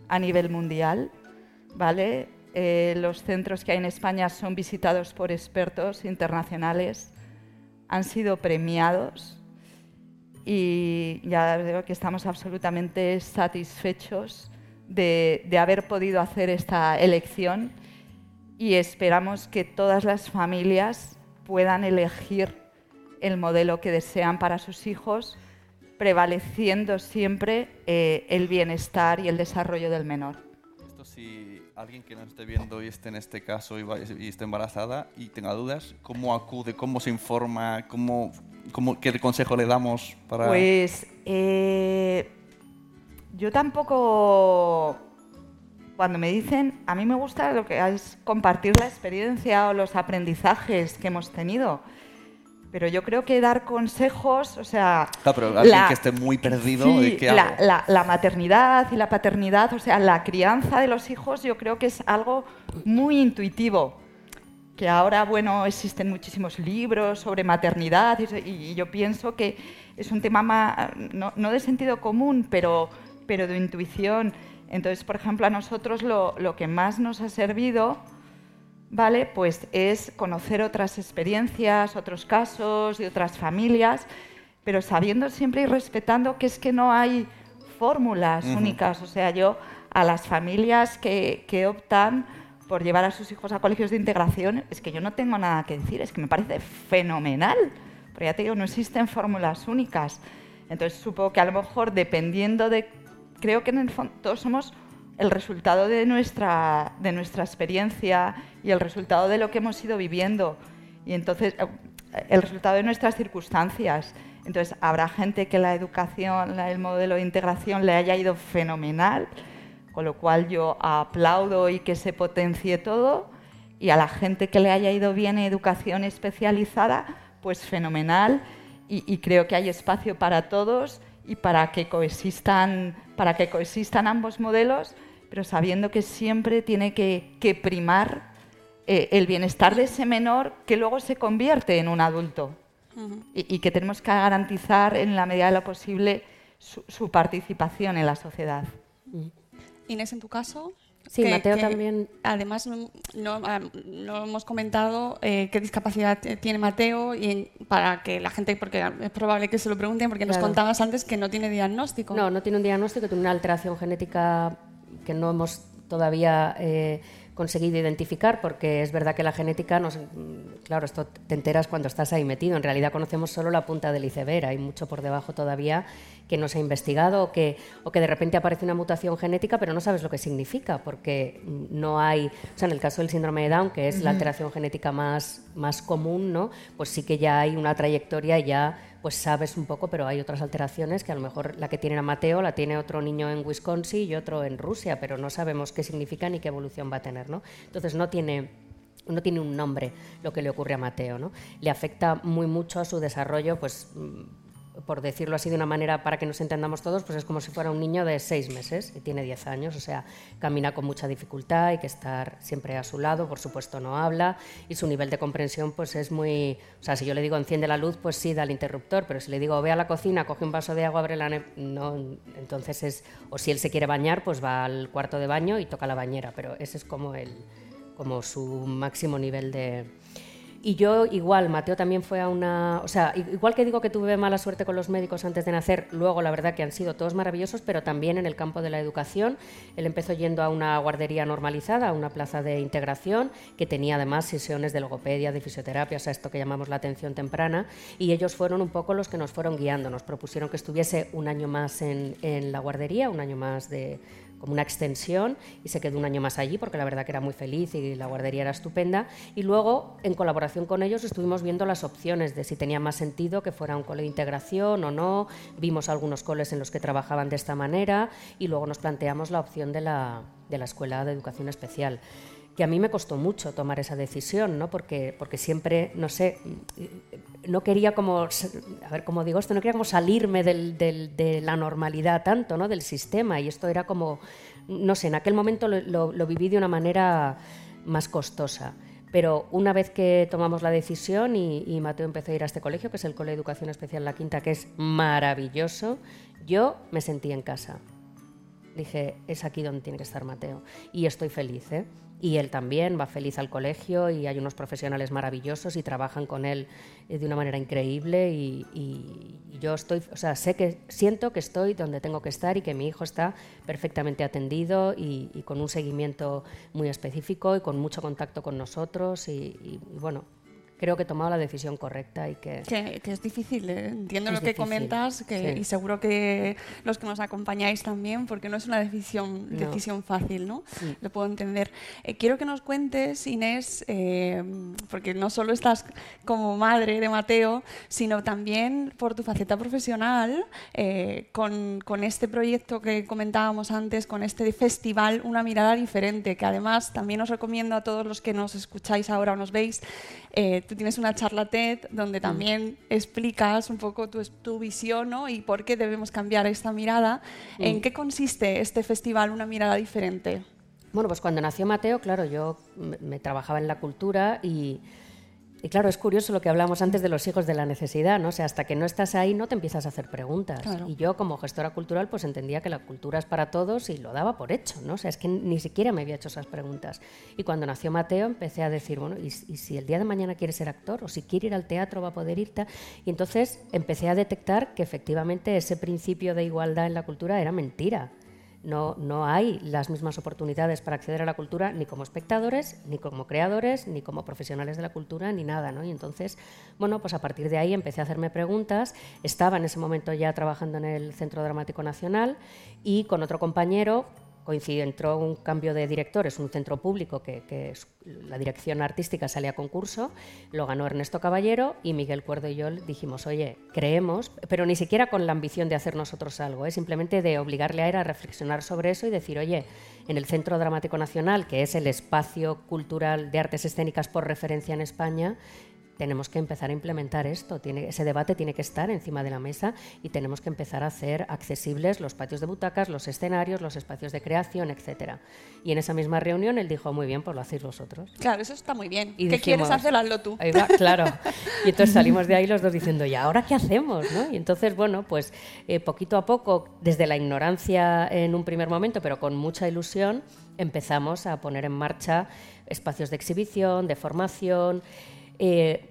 a nivel mundial, ¿vale? Eh, los centros que hay en España son visitados por expertos internacionales, han sido premiados y ya veo que estamos absolutamente satisfechos de, de haber podido hacer esta elección y esperamos que todas las familias puedan elegir el modelo que desean para sus hijos, prevaleciendo siempre eh, el bienestar y el desarrollo del menor. Esto si alguien que nos esté viendo y esté en este caso y, esté embarazada y tenga dudas, ¿cómo acude? ¿Cómo se informa? ¿Cómo, cómo, ¿Qué consejo le damos para...? Pues eh, yo tampoco, cuando me dicen, a mí me gusta lo que es compartir la experiencia o los aprendizajes que hemos tenido. Pero yo creo que dar consejos, o sea... Claro, pero alguien la- que esté muy perdido, Sí, ¿de qué la, hago? la- la maternidad y la paternidad, o sea, la crianza de los hijos, yo creo que es algo muy intuitivo. Que ahora, bueno, existen muchísimos libros sobre maternidad y, y yo pienso que es un tema ma- no, no de sentido común, pero, pero de intuición. Entonces, por ejemplo, a nosotros lo, lo que más nos ha servido ¿vale? Pues es conocer otras experiencias, otros casos de otras familias, pero sabiendo siempre y respetando que es que no hay fórmulas únicas. O sea, yo a las familias que, que optan por llevar a sus hijos a colegios de integración, es que yo no tengo nada que decir, es que me parece fenomenal. Pero ya te digo, no existen fórmulas únicas. Entonces supongo que a lo mejor dependiendo de... Creo que en el fondo todos somos el resultado de nuestra, de nuestra experiencia y el resultado de lo que hemos ido viviendo. Y entonces, eh, el resultado de nuestras circunstancias. Entonces, habrá gente que la educación, el modelo de integración le haya ido fenomenal, con lo cual yo aplaudo y que se potencie todo. Y a la gente que le haya ido bien en educación especializada, pues fenomenal. Y, y creo que hay espacio para todos y para que coexistan, para que coexistan ambos modelos, pero sabiendo que siempre tiene que, que primar eh, el bienestar de ese menor que luego se convierte en un adulto. y, y que tenemos que garantizar en la medida de lo posible su, su participación en la sociedad. Inés, en tu caso. Sí, que- Mateo que también. Además, no, no, no hemos comentado eh, qué discapacidad tiene Mateo y para que la gente, porque es probable que se lo pregunten, porque nos Claro. contabas antes que no tiene diagnóstico. No, no tiene un diagnóstico, tiene una alteración genética que no hemos todavía eh, conseguido identificar, porque es verdad que la genética, nos, claro, esto te enteras cuando estás ahí metido. En realidad conocemos solo la punta del iceberg, hay mucho por debajo todavía que no se ha investigado o que, o que de repente aparece una mutación genética, pero no sabes lo que significa, porque no hay, o sea, en el caso del síndrome de Down, que es la alteración genética más, más común, ¿no? pues sí que ya hay una trayectoria ya pues sabes un poco, pero hay otras alteraciones que a lo mejor la que tiene a Mateo la tiene otro niño en Wisconsin y otro en Rusia, pero no sabemos qué significa ni qué evolución va a tener, ¿no? Entonces no tiene no tiene un nombre lo que le ocurre a Mateo, ¿no? Le afecta muy mucho a su desarrollo, pues mm, por decirlo así de una manera para que nos entendamos todos, pues es como si fuera un niño de seis meses y tiene 10 años, o sea, camina con mucha dificultad, hay que estar siempre a su lado, por supuesto no habla y su nivel de comprensión pues es muy, o sea, si yo le digo enciende la luz, pues sí, da el interruptor, pero si le digo ve a la cocina, coge un vaso de agua, abre la ne-", no, entonces es, o si él se quiere bañar, pues va al cuarto de baño y toca la bañera, pero ese es como el, como su máximo nivel de, y yo igual, Mateo también fue a una... O sea, igual que digo que tuve mala suerte con los médicos antes de nacer, luego la verdad que han sido todos maravillosos, pero también en el campo de la educación. Él empezó yendo a una guardería normalizada, a una plaza de integración, que tenía además sesiones de logopedia, de fisioterapia, o sea, esto que llamamos la atención temprana, y ellos fueron un poco los que nos fueron guiando. Nos propusieron que estuviese un año más en, en la guardería, un año más de como una extensión y se quedó un año más allí porque la verdad que era muy feliz y la guardería era estupenda. Y luego, en colaboración con ellos, estuvimos viendo las opciones de si tenía más sentido que fuera un cole de integración o no. Vimos algunos coles en los que trabajaban de esta manera y luego nos planteamos la opción de la, de la escuela de educación especial que a mí me costó mucho tomar esa decisión, ¿no? Porque, porque siempre, no sé, no quería como, a ver, como digo esto, no quería como salirme del- de la normalidad tanto, ¿no? Del sistema y esto era como, no sé, en aquel momento lo, viví de una manera más costosa. Pero una vez que tomamos la decisión y, y Mateo empezó a ir a este colegio, que es el Cole de Educación Especial La Quinta, que es maravilloso, yo me sentí en casa. Dije, es aquí donde tiene que estar Mateo. Y estoy feliz, ¿eh? Y él también va feliz al colegio y hay unos profesionales maravillosos y trabajan con él eh, de una manera increíble y, y- yo estoy, o sea, sé que siento que estoy donde tengo que estar y que mi hijo está perfectamente atendido y, y con un seguimiento muy específico y con mucho contacto con nosotros y bueno, creo que he tomado la decisión correcta y que... Que, que es difícil, ¿eh? entiendo Es lo que difícil, comentas que, sí. y seguro que los que nos acompañáis también, porque no es una decisión, No. decisión fácil, ¿no? Sí. Lo puedo entender. Eh, quiero que nos cuentes, Inés, eh, porque no solo estás como madre de Mateo, sino también por tu faceta profesional, eh, con, con este proyecto que comentábamos antes, con este festival Una mirada diferente, que además también os recomiendo a todos los que nos escucháis ahora o nos veis, eh, tú tienes una charla TED donde Mm. también explicas un poco tu, tu visión ¿no? y por qué debemos cambiar esta mirada. Mm. ¿En qué consiste este festival Una mirada diferente? Bueno, pues cuando nació Mateo, claro, yo me, me trabajaba en la cultura y, y claro, es curioso lo que hablamos antes de los hijos de la necesidad, ¿no? O sea, hasta que no estás ahí no te empiezas a hacer preguntas. Claro. Y yo como gestora cultural pues entendía que la cultura es para todos y lo daba por hecho, ¿no? O sea, es que ni siquiera me había hecho esas preguntas. Y cuando nació Mateo empecé a decir, bueno, ¿y, y si el día de mañana quiere ser actor o si quiere ir al teatro va a poder ir? ta-?". Y entonces empecé a detectar que efectivamente ese principio de igualdad en la cultura era mentira. No, no hay las mismas oportunidades para acceder a la cultura ni como espectadores, ni como creadores, ni como profesionales de la cultura, ni nada. ¿no? Y entonces, bueno, pues a partir de ahí empecé a hacerme preguntas. Estaba en ese momento ya trabajando en el Centro Dramático Nacional y con otro compañero coincidió, entró un cambio de director, es un centro público que, la dirección artística sale a concurso, lo ganó Ernesto Caballero y Miguel Cuerdo y yo dijimos, oye, creemos, pero ni siquiera con la ambición de hacer nosotros algo, ¿eh? simplemente de obligarle a él a reflexionar sobre eso y decir, oye, en el Centro Dramático Nacional, que es el espacio cultural de artes escénicas por referencia en España, tenemos que empezar a implementar esto. Tiene, ese debate tiene que estar encima de la mesa y tenemos que empezar a hacer accesibles los patios de butacas, los escenarios, los espacios de creación, etcétera. Y en esa misma reunión él dijo, muy bien, pues lo hacéis vosotros. Claro, eso está muy bien. Y ¿Qué dijimos, quieres hacer? Hazlo tú. Ahí va, claro. Y entonces salimos de ahí los dos diciendo, ¿y ahora qué hacemos? ¿no? Y entonces, bueno, pues eh, poquito a poco, desde la ignorancia en un primer momento, pero con mucha ilusión, empezamos a poner en marcha espacios de exhibición, de formación. Eh,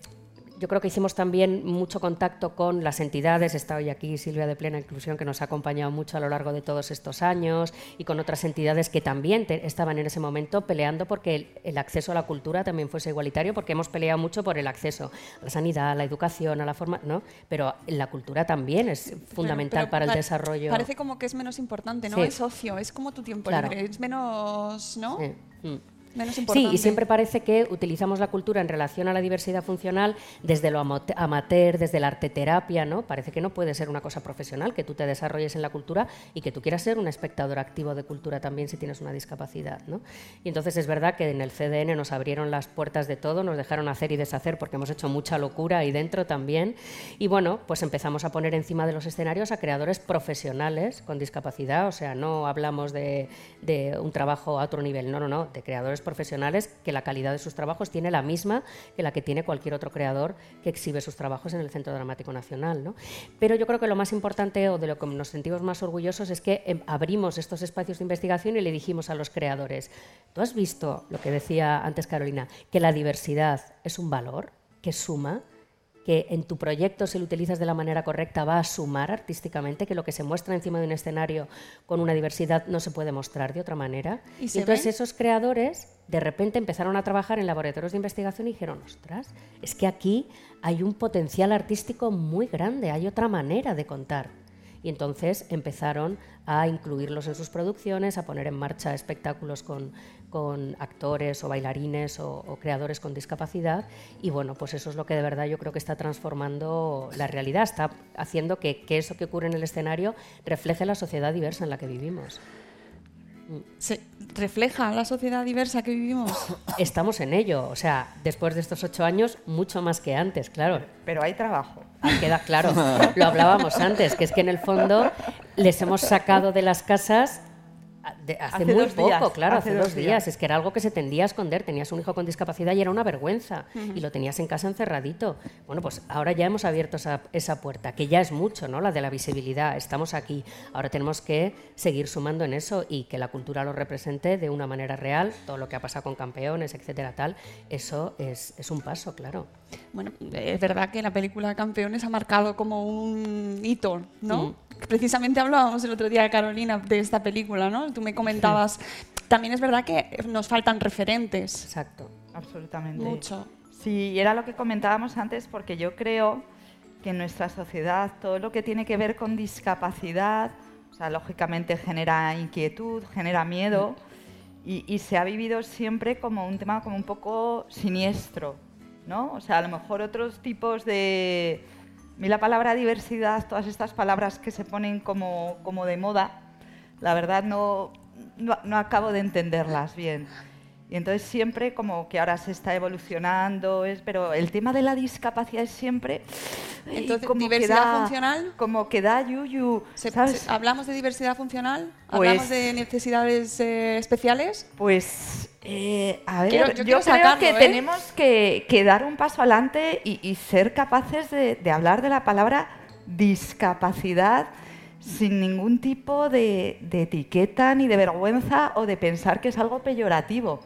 yo creo que hicimos también mucho contacto con las entidades, está hoy aquí Silvia de Plena Inclusión, que nos ha acompañado mucho a lo largo de todos estos años, y con otras entidades que también te- estaban en ese momento peleando porque el, el acceso a la cultura también fuese igualitario, porque hemos peleado mucho por el acceso a la sanidad, a la educación, a la forma, ¿no? Pero la cultura también es fundamental para el desarrollo. Parece como que es menos importante, ¿no? Sí. Es ocio, es como tu tiempo Claro. libre, es menos, ¿no? Sí. Mm. Menos Sí, importante. y siempre parece que utilizamos la cultura en relación a la diversidad funcional desde lo amateur, desde la arteterapia, ¿no? Parece que no puede ser una cosa profesional, que tú te desarrolles en la cultura y que tú quieras ser un espectador activo de cultura también si tienes una discapacidad, ¿no? Y entonces es verdad que en el CDN nos abrieron las puertas de todo, nos dejaron hacer y deshacer porque hemos hecho mucha locura ahí dentro también. Y bueno, pues empezamos a poner encima de los escenarios a creadores profesionales con discapacidad, o sea, no hablamos de, de un trabajo a otro nivel, no, no, no, de creadores profesionales que la calidad de sus trabajos tiene la misma que la que tiene cualquier otro creador que exhibe sus trabajos en el Centro Dramático Nacional. ¿no? Pero yo creo que lo más importante o de lo que nos sentimos más orgullosos es que em, abrimos estos espacios de investigación y le dijimos a los creadores, ¿tú has visto lo que decía antes Carolina, que la diversidad es un valor que suma? Que en tu proyecto, si lo utilizas de la manera correcta, va a sumar artísticamente, que lo que se muestra encima de un escenario con una diversidad no se puede mostrar de otra manera. ¿Y entonces esos creadores de repente empezaron a trabajar en laboratorios de investigación y dijeron, ostras, es que aquí hay un potencial artístico muy grande, hay otra manera de contar. Y entonces empezaron a incluirlos en sus producciones, a poner en marcha espectáculos con, con actores o bailarines o, o creadores con discapacidad. Y bueno, pues eso es lo que de verdad yo creo que está transformando la realidad, está haciendo que, que eso que ocurre en el escenario refleje la sociedad diversa en la que vivimos. ¿Se refleja la sociedad diversa que vivimos? Estamos en ello, o sea, después de estos ocho años, mucho más que antes, claro. Pero hay trabajo. Ah, Queda claro, lo hablábamos antes, que es que en el fondo les hemos sacado de las casas de- hace, Hace muy poco, días, claro, hace hace, dos dos días. días. Es que era algo que se tendía a esconder. Tenías un hijo con discapacidad y era una vergüenza. Y lo tenías en casa encerradito. Bueno, pues ahora ya hemos abierto esa, esa puerta, que ya es mucho, ¿no? La de la visibilidad. Estamos aquí. Ahora tenemos que seguir sumando en eso y que la cultura lo represente de una manera real. Todo lo que ha pasado con campeones, etcétera, tal. Eso es, es un paso, claro. Bueno, es verdad que la película Campeones ha marcado como un hito, ¿no? Mm. Precisamente hablábamos el otro día, Carolina, de esta película, ¿no? Tú me comentabas. También es verdad que nos faltan referentes. Exacto. Absolutamente. Mucho. Sí, era lo que comentábamos antes, porque yo creo que en nuestra sociedad todo lo que tiene que ver con discapacidad, o sea, lógicamente genera inquietud, genera miedo, y, y se ha vivido siempre como un tema como un poco siniestro, ¿no? O sea, a lo mejor otros tipos de... A mí la palabra diversidad, todas estas palabras que se ponen como, como de moda, la verdad no, no, no acabo de entenderlas bien. Y entonces siempre como que ahora se está evolucionando, es, pero el tema de la discapacidad es siempre... Entonces, como que ¿diversidad da- funcional? Como que da yuyu, Se- ¿sabes? se- ¿Hablamos de diversidad funcional? Pues- ¿Hablamos de necesidades eh, especiales? Pues, eh, a ver, Quiero- yo creo sacarlo, que ¿eh? tenemos que, que dar un paso adelante y, y ser capaces de, de hablar de la palabra discapacidad sin ningún tipo de, de etiqueta ni de vergüenza o de pensar que es algo peyorativo.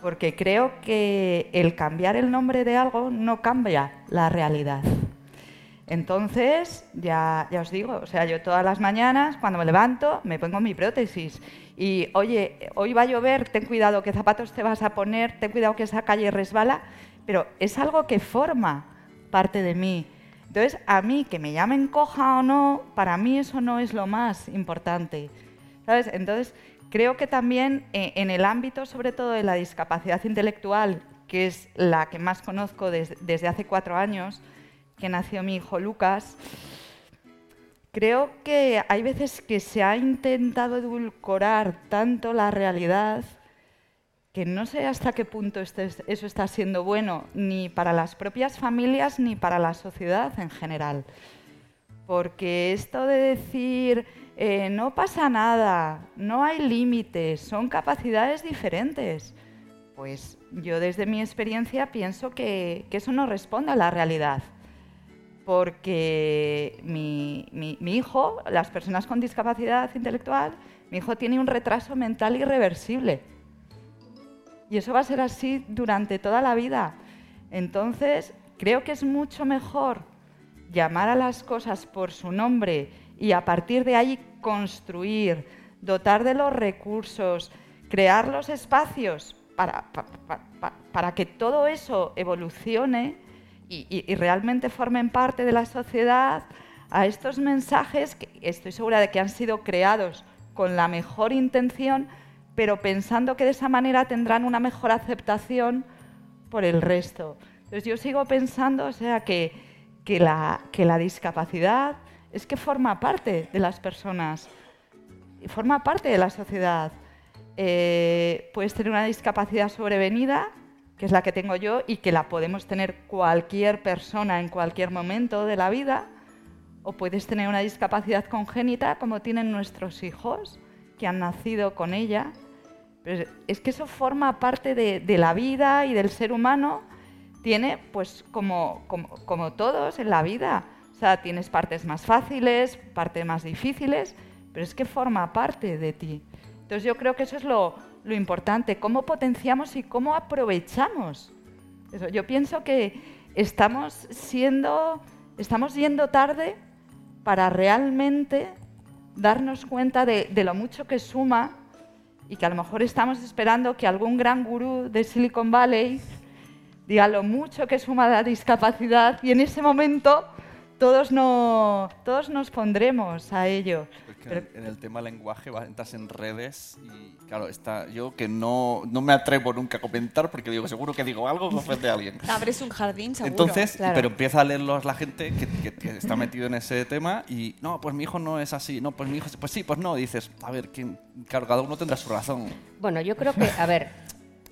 Porque creo que el cambiar el nombre de algo no cambia la realidad. Entonces, ya, ya os digo, o sea, yo todas las mañanas cuando me levanto me pongo mi prótesis y, oye, hoy va a llover, ten cuidado qué zapatos te vas a poner, ten cuidado que esa calle resbala, pero es algo que forma parte de mí. Entonces, a mí, que me llamen coja o no, para mí eso no es lo más importante. ¿Sabes? Entonces, creo que también eh, en el ámbito, sobre todo de la discapacidad intelectual, que es la que más conozco des- desde hace cuatro años, que nació mi hijo Lucas, creo que hay veces que se ha intentado edulcorar tanto la realidad que no sé hasta qué punto este- eso está siendo bueno ni para las propias familias ni para la sociedad en general. Porque esto de decir, eh, no pasa nada, no hay límites, son capacidades diferentes, pues yo desde mi experiencia pienso que, eso no responde a la realidad. Porque mi- mi hijo, las personas con discapacidad intelectual, mi hijo tiene un retraso mental irreversible. Y eso va a ser así durante toda la vida. Entonces, creo que es mucho mejor llamar a las cosas por su nombre y a partir de ahí construir, dotar de los recursos, crear los espacios para, pa- pa- pa- para que todo eso evolucione y, y- y realmente formen parte de la sociedad a estos mensajes que estoy segura de que han sido creados con la mejor intención, pero pensando que de esa manera tendrán una mejor aceptación por el resto. Entonces yo sigo pensando, o sea, que, que, la, que la discapacidad es que forma parte de las personas, y forma parte de la sociedad. Eh, puedes tener una discapacidad sobrevenida, que es la que tengo yo, y que la podemos tener cualquier persona en cualquier momento de la vida, o puedes tener una discapacidad congénita como tienen nuestros hijos, que han nacido con ella. Es que eso forma parte de, la vida y del ser humano. Tiene, pues, como todos en la vida. O sea, tienes partes más fáciles, partes más difíciles, pero es que forma parte de ti. Entonces yo creo que eso es lo, lo importante, cómo potenciamos y cómo aprovechamos. Eso, yo pienso que estamos siendo, estamos yendo tarde para realmente darnos cuenta de, de lo mucho que suma y que a lo mejor estamos esperando que algún gran gurú de Silicon Valley diga lo mucho que suma la discapacidad y en ese momento todos, no, todos nos pondremos a ello. Es que en, en el tema lenguaje entras en redes y claro, está yo que no, no me atrevo nunca a comentar porque digo, seguro que digo algo que ofende a alguien. Abres un jardín, seguro. Entonces, Claro. pero empieza a leerlos la gente que, que- que está metido en ese tema y no, pues mi hijo no es así, no, pues mi hijo, pues sí, pues no, dices, a ver, ¿quién? claro, cada uno tendrá su razón. Bueno, yo creo que, a ver,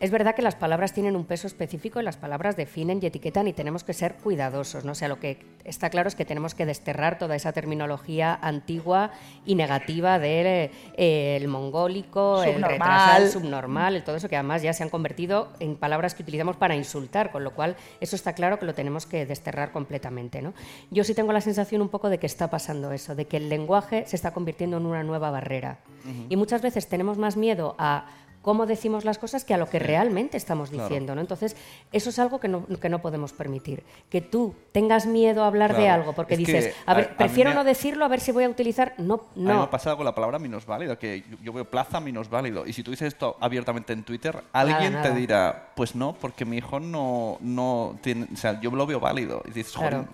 es verdad que las palabras tienen un peso específico y las palabras definen y etiquetan y tenemos que ser cuidadosos, ¿no? O sea, lo que está claro es que tenemos que desterrar toda esa terminología antigua y negativa del eh, el mongólico, el Subnormal. retrasado, el subnormal, el todo eso que además ya se han convertido en palabras que utilizamos para insultar, con lo cual eso está claro que lo tenemos que desterrar completamente, ¿no? Yo sí tengo la sensación un poco de que está pasando eso, de que el lenguaje se está convirtiendo en una nueva barrera. Y muchas veces tenemos más miedo a cómo decimos las cosas que a lo que realmente estamos Claro. diciendo. ¿no? Entonces, eso es algo que no, que no podemos permitir. Que tú tengas miedo a hablar de algo porque Es que dices, a- a ver, a mí prefiero ha- no decirlo, a ver si voy a utilizar. No, A mí me no. ha pasado con la palabra minusválido, que yo, yo veo plaza minusválido. Y si tú dices esto abiertamente en Twitter, alguien nada. te dirá, pues no, porque mi hijo no, no tiene, o sea, yo lo veo válido. Y dices, joder, Claro.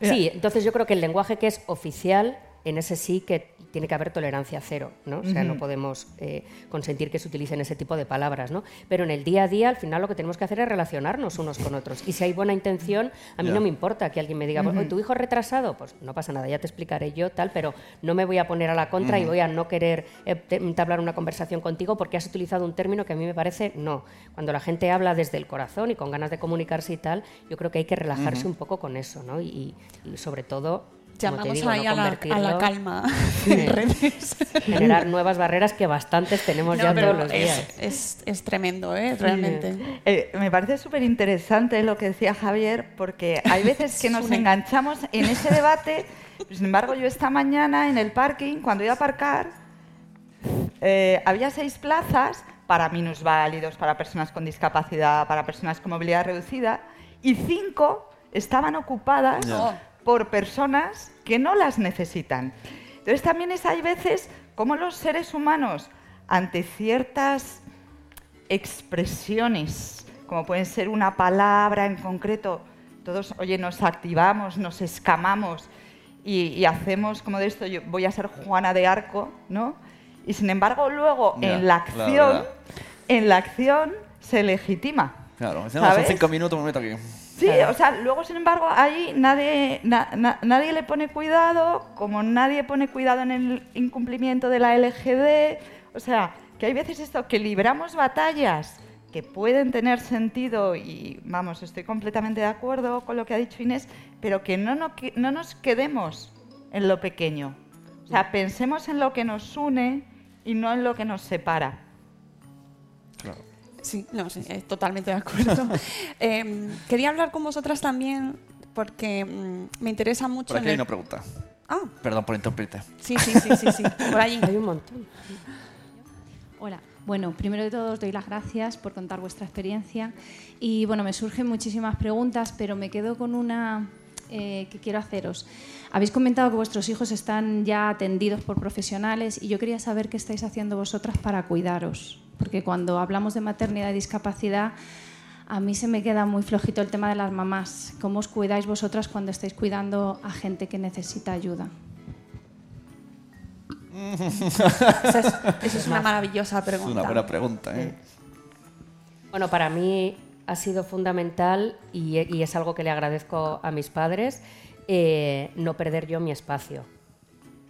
Sí, entonces yo creo que el lenguaje que es oficial, en ese sí que tiene que haber tolerancia cero, ¿no? O sea, no podemos eh, consentir que se utilicen ese tipo de palabras, ¿no? Pero en el día a día, al final, lo que tenemos que hacer es relacionarnos unos con otros. Y si hay buena intención, a mí no me importa que alguien me diga, "Oye, ¿tu hijo es retrasado? Pues no pasa nada, ya te explicaré yo, tal, pero no me voy a poner a la contra y voy a no querer eh, entablar una conversación contigo porque has utilizado un término que a mí me parece no. Cuando la gente habla desde el corazón y con ganas de comunicarse y tal, yo creo que hay que relajarse un poco con eso, ¿no? Y, y sobre todo, Llamamos digo, ahí no a, la, a la convertirlo- calma Sí. en redes. generar nuevas barreras que bastantes tenemos No, ya todos los días. es, es, es tremendo, ¿eh? Realmente. Eh, me parece súper interesante lo que decía Javier, porque hay veces que nos enganchamos en ese debate. Sin embargo, yo esta mañana en el parking, cuando iba a aparcar, eh, había seis plazas para minusválidos, para personas con discapacidad, para personas con movilidad reducida, y cinco estaban ocupadas por personas que no las necesitan. Entonces también es, hay veces como los seres humanos, ante ciertas expresiones, como pueden ser una palabra en concreto, todos, oye, nos activamos, nos escamamos y, y hacemos como de esto, yo voy a ser Juana de Arco, ¿no? Y sin embargo luego Ya, en la la acción, verdad. en la acción se legitima. claro, dicen, "No, son ¿Sabes? cinco minutos, me meto aquí. Sí, o sea, luego, sin embargo, ahí nadie, na- na- nadie le pone cuidado, como nadie pone cuidado en el incumplimiento de la LGD, o sea, que hay veces esto, que libramos batallas que pueden tener sentido y vamos, estoy completamente de acuerdo con lo que ha dicho Inés, pero que no, no, que no nos quedemos en lo pequeño. O sea, pensemos en lo que nos une y no en lo que nos separa. Claro. Sí, no, sí, eh, totalmente de acuerdo. Em, quería hablar con vosotras también porque mm, me interesa mucho. Por aquí en hay el- una pregunta. Ah, Perdón por interrumpirte. sí, sí, sí, sí, sí, por allí. Hay un montón. Hola. Bueno, primero de todo os doy las gracias por contar vuestra experiencia y bueno, me surgen muchísimas preguntas, pero me quedo con una eh, que quiero haceros. Habéis comentado que vuestros hijos están ya atendidos por profesionales y yo quería saber qué estáis haciendo vosotras para cuidaros, porque cuando hablamos de maternidad y discapacidad, a mí se me queda muy flojito el tema de las mamás. ¿Cómo os cuidáis vosotras cuando estáis cuidando a gente que necesita ayuda? Esa es, esa es una maravillosa Es pregunta. una buena pregunta, ¿eh? Bueno, para mí ha sido fundamental y, y es algo que le agradezco a mis padres, eh, no perder yo mi espacio.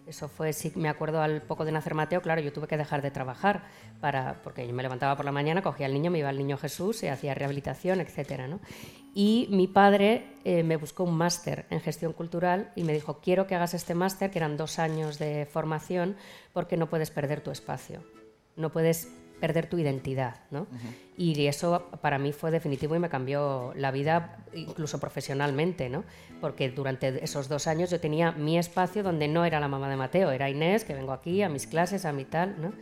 Eso fue, sí, me acuerdo al poco de nacer Mateo, claro, yo tuve que dejar de trabajar para, porque yo me levantaba por la mañana, cogía al niño, me iba al niño Jesús, se hacía rehabilitación, etcétera, ¿no? Y mi padre eh, me buscó un máster en gestión cultural y me dijo, quiero que hagas este máster, que eran dos años de formación, porque no puedes perder tu espacio, no puedes perder tu identidad, ¿no? Y eso para mí fue definitivo y me cambió la vida, incluso profesionalmente, ¿no? Porque durante esos dos años yo tenía mi espacio donde no era la mamá de Mateo, era Inés, que vengo aquí a mis clases, a mi tal, ¿no?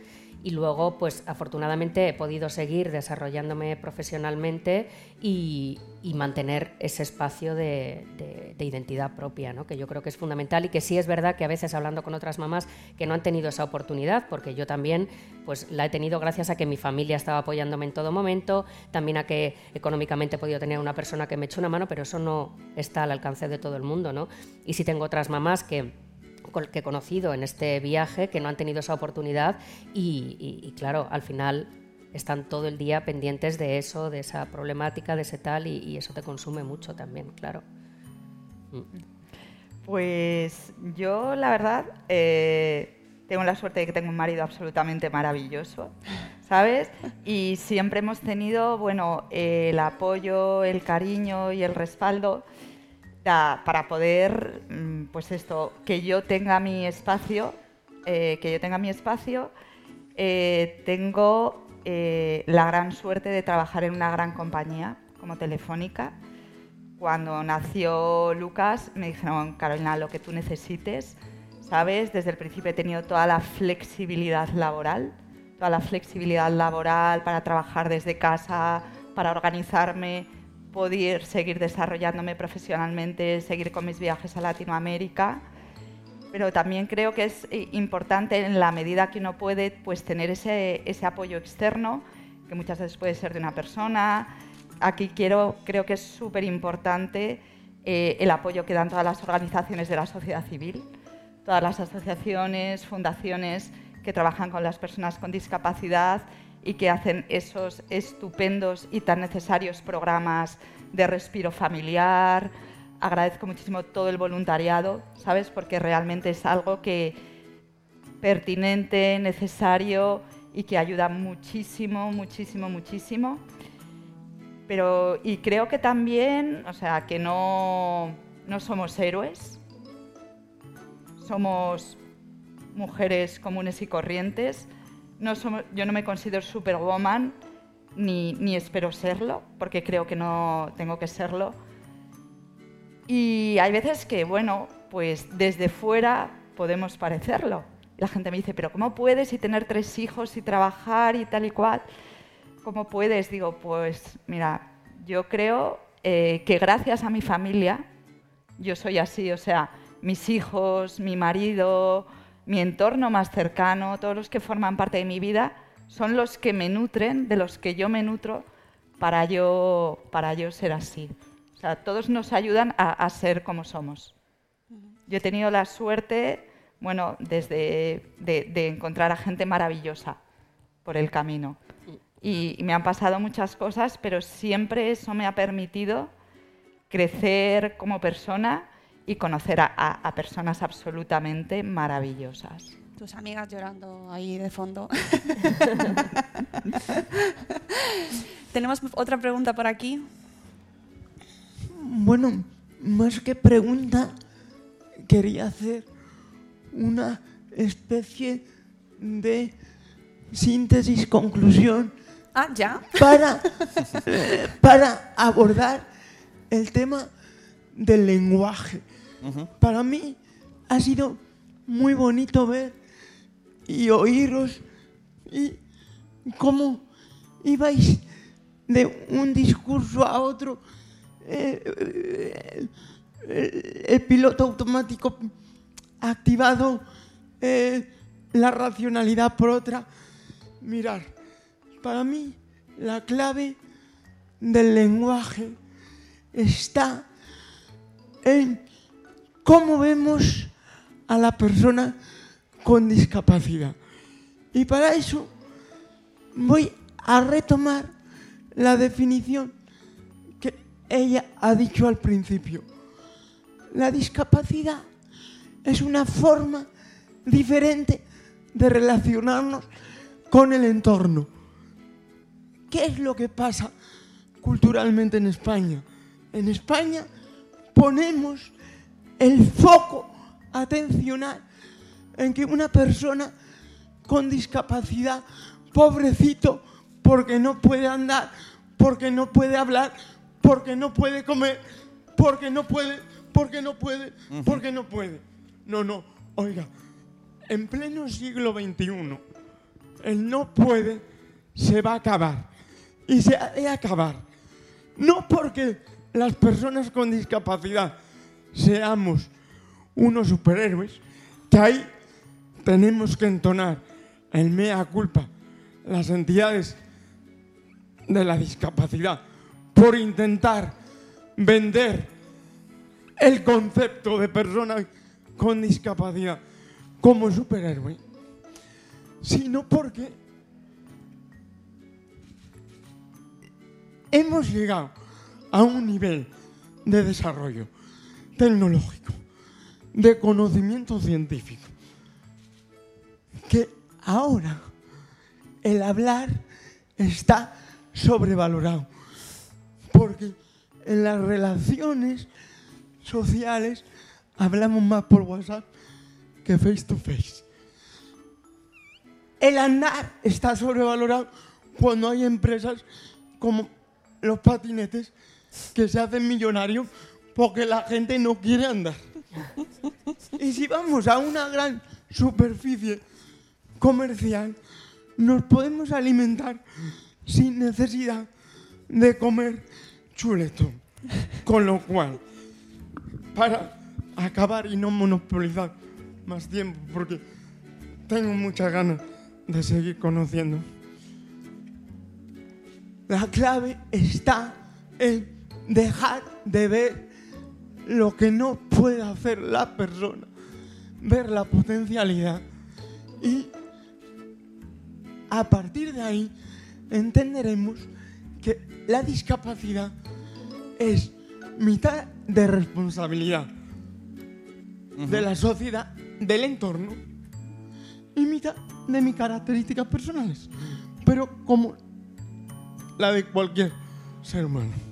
Y luego, pues afortunadamente he podido seguir desarrollándome profesionalmente y, mantener ese espacio de, de- de identidad propia, ¿no? que yo creo que es fundamental y que sí es verdad que a veces hablando con otras mamás que no han tenido esa oportunidad, porque yo también pues, la he tenido gracias a que mi familia estaba apoyándome en todo momento, también a que económicamente he podido tener una persona que me eche una mano, pero eso no está al alcance de todo el mundo. ¿no? Y sí tengo otras mamás que que he conocido en este viaje que no han tenido esa oportunidad y, y- y, claro, al final están todo el día pendientes de eso, de esa problemática, de ese tal y, y eso te consume mucho también, claro. Pues yo, la verdad, eh, tengo la suerte de que tengo un marido absolutamente maravilloso, ¿sabes? Y siempre hemos tenido, bueno, eh, el apoyo, el cariño y el respaldo da- para poder, mm, pues esto, que yo tenga mi espacio, eh, que yo tenga mi espacio. Eh, tengo eh, la gran suerte de trabajar en una gran compañía como Telefónica. Cuando nació Lucas me dijeron, Carolina, lo que tú necesites, ¿sabes? Desde el principio he tenido toda la flexibilidad laboral, toda la flexibilidad laboral para trabajar desde casa, para organizarme, poder seguir desarrollándome profesionalmente, seguir con mis viajes a Latinoamérica. Pero también creo que es eh, importante en la medida que uno puede pues, tener ese, ese apoyo externo, que muchas veces puede ser de una persona. Aquí quiero, creo que es súper importante eh, el apoyo que dan todas las organizaciones de la sociedad civil, todas las asociaciones, fundaciones que trabajan con las personas con discapacidad y que hacen esos estupendos y tan necesarios programas de respiro familiar. Agradezco muchísimo todo el voluntariado, ¿sabes? Porque realmente es algo que pertinente, necesario y que ayuda muchísimo, muchísimo, muchísimo. Pero, y creo que también, o sea, que no, no somos héroes, somos mujeres comunes y corrientes. No somos, yo no me considero superwoman, ni, ni espero serlo, porque creo que no tengo que serlo. Y hay veces que, bueno, pues desde fuera podemos parecerlo. La gente me dice, pero ¿cómo puedes y tener tres hijos y trabajar y tal y cual? ¿Cómo puedes? Digo, pues mira, yo creo eh, que gracias a mi familia yo soy así, o sea, mis hijos, mi marido, mi entorno más cercano, todos los que forman parte de mi vida, son los que me nutren, de los que yo me nutro para yo, para yo ser así. O sea, todos nos ayudan a, a ser como somos. Yo he tenido la suerte, bueno, desde de, encontrar a gente maravillosa por el camino. Y me han pasado muchas cosas, pero siempre eso me ha permitido crecer como persona y conocer a, a- a personas absolutamente maravillosas. Tus amigas llorando ahí de fondo. Tenemos otra pregunta por aquí. Bueno, más que pregunta, quería hacer una especie de síntesis, conclusión, Ah, ya. para, eh, para abordar el tema del lenguaje. Para mí ha sido muy bonito ver y oíros y cómo ibais de un discurso a otro. eh, eh, el, piloto automático activado, eh, la racionalidad por otra. Mirar, para mí la clave del lenguaje está en cómo vemos a la persona con discapacidad. Y para eso voy a retomar la definición que ella ha dicho al principio. La discapacidad es una forma diferente de relacionarnos con el entorno. ¿Qué es lo que pasa culturalmente en España? En España ponemos el foco atencional en que una persona con discapacidad, pobrecito, porque no puede andar, porque no puede hablar, porque no puede comer, porque no puede, porque no puede, porque no puede. No, no, oiga, en pleno siglo XXI, el no puede se va a acabar. Y se ha de acabar. No porque las personas con discapacidad seamos unos superhéroes, que ahí tenemos que entonar el mea culpa las entidades de la discapacidad por intentar vender el concepto de persona con discapacidad como superhéroe, sino porque hemos llegado a un nivel de desarrollo tecnológico, de conocimiento científico, que ahora el hablar está sobrevalorado, porque en las relaciones sociales hablamos más por WhatsApp que face to face. El andar está sobrevalorado cuando hay empresas como los patinetes que se hacen millonarios porque la gente no quiere andar. Y si vamos a una gran superficie comercial, nos podemos alimentar sin necesidad de comer chuletón. Con lo cual, para acabar y no monopolizar más tiempo, porque tengo muchas ganas de seguir conociendo. La clave está en dejar de ver lo que no puede hacer la persona, ver la potencialidad y a partir de ahí entenderemos que la discapacidad es mitad de responsabilidad de la sociedad, del entorno y mitad de mis características personales, pero como la de cualquier ser humano.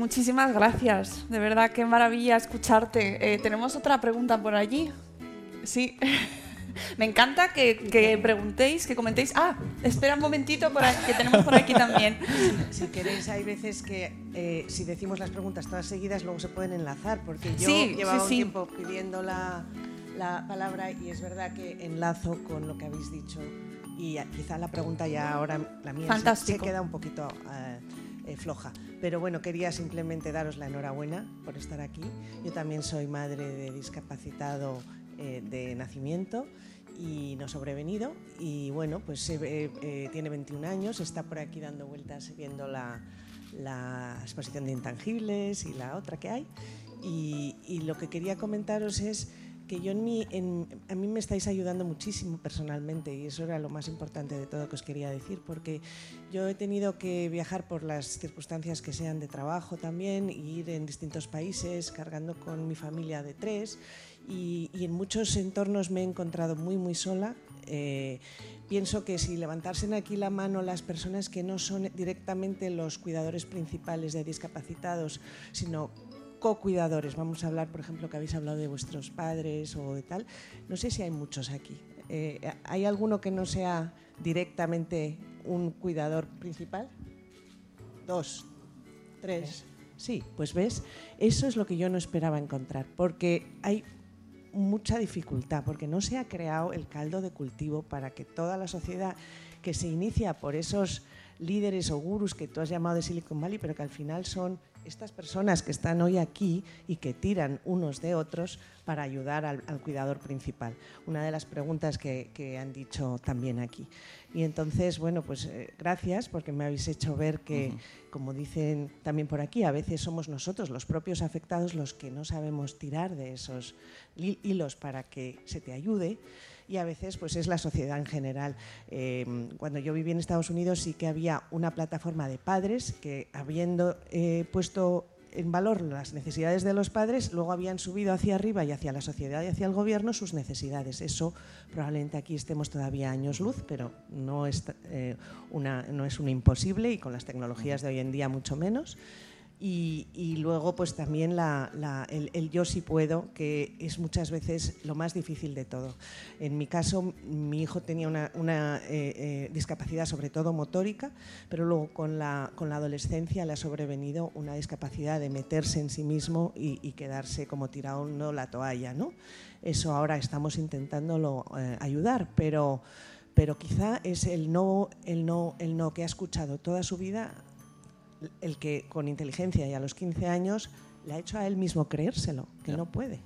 Muchísimas gracias. De verdad, qué maravilla escucharte. Eh, Tenemos otra pregunta por allí. Sí. Me encanta que, que preguntéis, que comentéis. Ah, espera un momentito por aquí, que tenemos por aquí también. Si queréis, hay veces que eh, si decimos las preguntas todas seguidas, luego se pueden enlazar, porque yo Sí, llevaba sí, un sí. tiempo pidiendo la, la palabra y es verdad que enlazo con lo que habéis dicho y quizá la pregunta ya ahora, la mía, se- se, queda un poquito eh, eh, floja. Pero bueno, quería simplemente daros la enhorabuena por estar aquí. Yo también soy madre de discapacitado eh, de nacimiento y no sobrevenido. Y bueno, pues eh, eh, tiene 21 años, está por aquí dando vueltas viendo la, la exposición de intangibles y la otra que hay. Y, y lo que quería comentaros es que yo en en, a mí me estáis ayudando muchísimo personalmente y eso era lo más importante de todo que os quería decir, porque yo he tenido que viajar por las circunstancias que sean de trabajo también, y ir en distintos países cargando con mi familia de tres y, en muchos entornos me he encontrado muy, muy sola. Eh, pienso que si levantarse aquí la mano las personas que no son directamente los cuidadores principales de discapacitados, sino co-cuidadores, vamos a hablar, por ejemplo, que habéis hablado de vuestros padres o de tal, no sé si hay muchos aquí. Eh, ¿Hay alguno que no sea directamente un cuidador principal? Dos, tres. Sí, pues ves, eso es lo que yo no esperaba encontrar, porque hay mucha dificultad, porque no se ha creado el caldo de cultivo para que toda la sociedad que se inicia por esos líderes o gurús que tú has llamado de Silicon Valley, pero que al final son estas personas que están hoy aquí y que tiran unos de otros para ayudar al, al cuidador principal. Una de las preguntas que, que, han dicho también aquí. Y entonces, bueno, pues eh, gracias porque me habéis hecho ver que, uh -huh. como dicen también por aquí, a veces somos nosotros, los propios afectados, los que no sabemos tirar de esos hilos para que se te ayude y a veces pues es la sociedad en general. Eh, cuando yo viví en Estados Unidos sí que había una plataforma de padres que habiendo eh, puesto en valor las necesidades de los padres, luego habían subido hacia arriba y hacia la sociedad y hacia el gobierno sus necesidades. Eso probablemente aquí estemos todavía años luz, pero no es, eh, una, no es un imposible y con las tecnologías de hoy en día mucho menos. Y, y, luego pues también la, la, el, el, yo sí puedo, que es muchas veces lo más difícil de todo. En mi caso, mi hijo tenía una, una eh, eh, discapacidad sobre todo motórica, pero luego con la, con la adolescencia le ha sobrevenido una discapacidad de meterse en sí mismo y, y quedarse como tirado no la toalla. ¿no? Eso ahora estamos intentándolo eh, ayudar, pero, pero quizá es el no, el, no, el no que ha escuchado toda su vida el que con inteligencia y a los 15 años le ha hecho a él mismo creérselo, que yeah. no puede.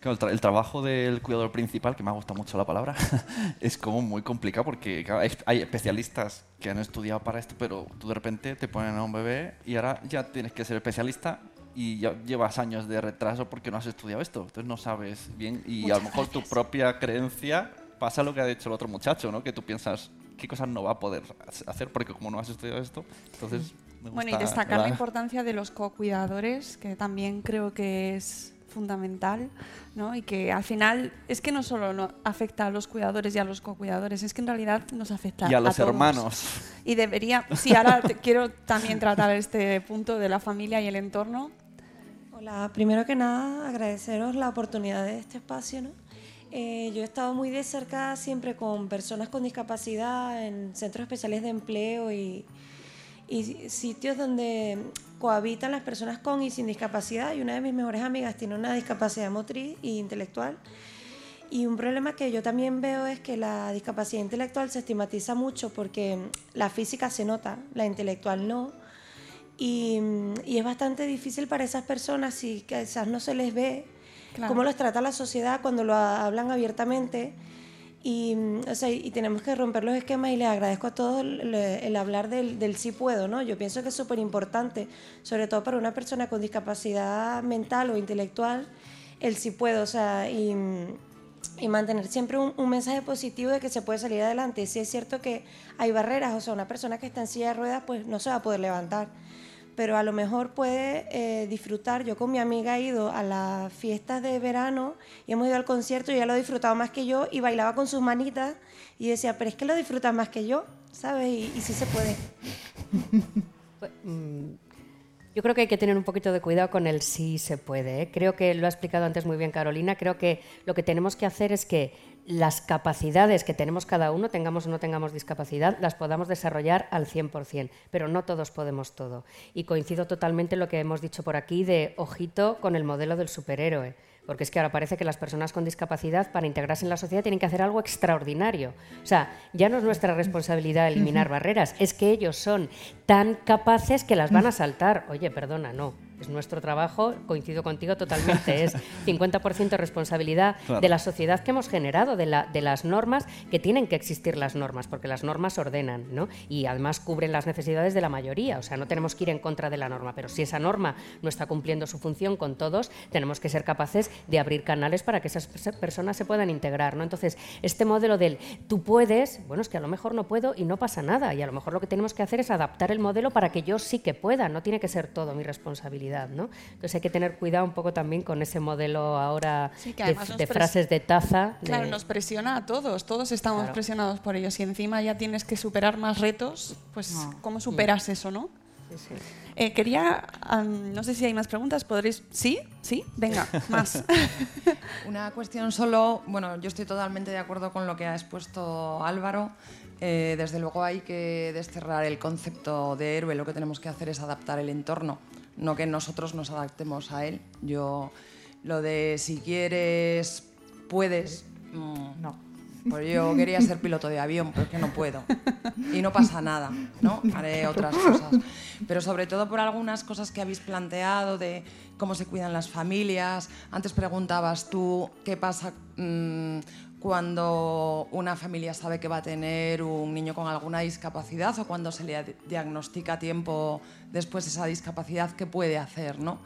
Claro, el, tra el, trabajo del cuidador principal, que me ha gustado mucho la palabra, es como muy complicado porque claro, hay, especialistas que han estudiado para esto, pero tú de repente te ponen a un bebé y ahora ya tienes que ser especialista y ya llevas años de retraso porque no has estudiado esto, entonces no sabes bien y Muchas a lo mejor gracias. tu propia creencia pasa lo que ha dicho el otro muchacho, ¿no? Que tú piensas qué cosas no va a poder hacer porque como no has estudiado esto, entonces bueno, y destacar la... la importancia de los co-cuidadores, que también creo que es fundamental, ¿no? Y que al final es que no solo no afecta a los cuidadores y a los co-cuidadores, es que en realidad nos afecta y a los todos. hermanos. Y debería, sí, ahora te, quiero también tratar este punto de la familia y el entorno. Hola, primero que nada agradeceros la oportunidad de este espacio, ¿no? Eh, yo he estado muy de cerca siempre con personas con discapacidad en centros especiales de empleo y, y sitios donde cohabitan las personas con y sin discapacidad. Y una de mis mejores amigas tiene una discapacidad motriz e intelectual. Y un problema que yo también veo es que la discapacidad intelectual se estigmatiza mucho porque la física se nota, la intelectual no. Y, y es bastante difícil para esas personas y quizás no se les ve claro. cómo los trata la sociedad cuando lo hablan abiertamente y, o sea, y tenemos que romper los esquemas y les agradezco a todos el, hablar del, del, sí puedo, ¿no? Yo pienso que es súper importante, sobre todo para una persona con discapacidad mental o intelectual, el sí puedo, o sea, y, y mantener siempre un, mensaje positivo de que se puede salir adelante. Sí es cierto que hay barreras, o sea, una persona que está en silla de ruedas pues no se va a poder levantar pero a lo mejor puede eh, disfrutar. Yo con mi amiga he ido a las fiestas de verano y hemos ido al concierto y ella lo ha disfrutado más que yo y bailaba con sus manitas y decía, pero es que lo disfrutas más que yo, ¿sabes? Y, sí se puede. Mm, yo creo que hay que tener un poquito de cuidado con el sí se puede. ¿eh? Creo que lo ha explicado antes muy bien Carolina. Creo que lo que tenemos que hacer es que las capacidades que tenemos cada uno, tengamos o no tengamos discapacidad, las podamos desarrollar al 100%, pero no todos podemos todo. Y coincido totalmente en lo que hemos dicho por aquí de ojito con el modelo del superhéroe, porque es que ahora parece que las personas con discapacidad para integrarse en la sociedad tienen que hacer algo extraordinario. O sea, ya no es nuestra responsabilidad eliminar barreras, es que ellos son tan capaces que las van a saltar. Oye, perdona, no Es nuestro trabajo, coincido contigo totalmente, es 50% responsabilidad Claro. de la sociedad que hemos generado, de, la- de las normas, que tienen que existir las normas, porque las normas ordenan, ¿no? Y además cubren las necesidades de la mayoría, o sea, no tenemos que ir en contra de la norma, pero si esa norma no está cumpliendo su función con todos, tenemos que ser capaces de abrir canales para que esas pers- personas se puedan integrar, ¿no? Entonces, este modelo del tú puedes, bueno, es que a lo mejor no puedo y no pasa nada, y a lo mejor lo que tenemos que hacer es adaptar el modelo para que yo sí que pueda, no tiene que ser todo mi responsabilidad, ¿no? Entonces hay que tener cuidado un poco también con ese modelo ahora Sí, que de, frases de taza. de- Claro, nos presiona a todos, todos estamos Claro. presionados por ellos. Y encima ya tienes que superar más retos, pues ¿cómo superas eso, no? Sí, sí. Eh, quería, no sé si hay más preguntas, ¿podréis? ¿Sí? ¿Sí? Venga, más. Una cuestión solo, bueno, yo estoy totalmente de acuerdo con lo que ha expuesto Álvaro. Eh, desde luego hay que desterrar el concepto de héroe, lo que tenemos que hacer es adaptar el entorno, no que nosotros nos adaptemos a él. Yo, lo de si quieres, puedes, mm, no. Pues yo quería ser piloto de avión, pero es que no puedo. Y no pasa nada, ¿no? Haré otras cosas. Pero sobre todo por algunas cosas que habéis planteado de cómo se cuidan las familias. Antes preguntabas tú qué pasa mm, cuando una familia sabe que va a tener un niño con alguna discapacidad o cuando se le diagnostica a tiempo después esa discapacidad, qué puede hacer, ¿no?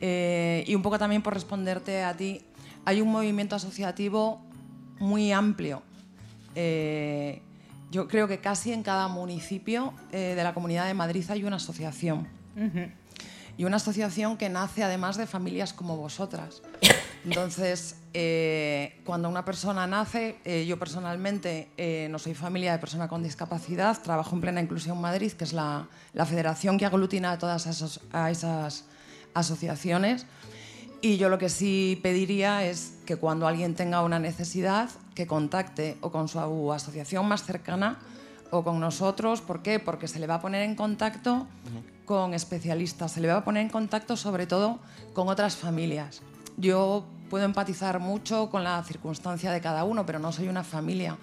Eh, y un poco también por responderte a ti, hay un movimiento asociativo muy amplio. Eh, yo creo que casi en cada municipio eh, de la Comunidad de Madrid hay una asociación. Y una asociación que nace además de familias como vosotras. Entonces, eh, cuando una persona nace, eh, yo personalmente eh, no soy familia de persona con discapacidad, trabajo en Plena Inclusión Madrid, que es la, la federación que aglutina a todas a esas asociaciones. Y yo lo que sí pediría es que cuando alguien tenga una necesidad, que contacte o con su asociación más cercana o con nosotros. ¿Por qué? Porque se le va a poner en contacto con especialistas, se le va a poner en contacto sobre todo con otras familias. Yo puedo empatizar mucho con la circunstancia de cada uno, pero no soy una familia.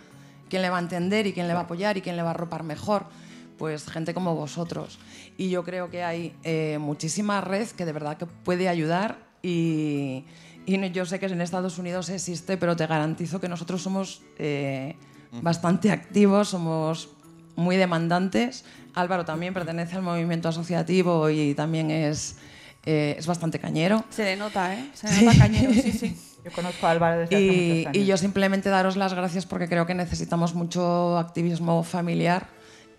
¿Quién le va a entender y quién le va a apoyar y quién le va a arropar mejor? Pues gente como vosotros. Y yo creo que hay eh, muchísima red que de verdad que puede ayudar y, y yo sé que en Estados Unidos existe, pero te garantizo que nosotros somos eh, bastante activos, somos muy demandantes. Álvaro también pertenece al movimiento asociativo y también es, eh, es bastante cañero. Se le nota, ¿eh? Se le nota cañero, sí, sí. Yo conozco a Álvaro desde hace Y, muchos años. y yo simplemente daros las gracias porque creo que necesitamos mucho activismo familiar.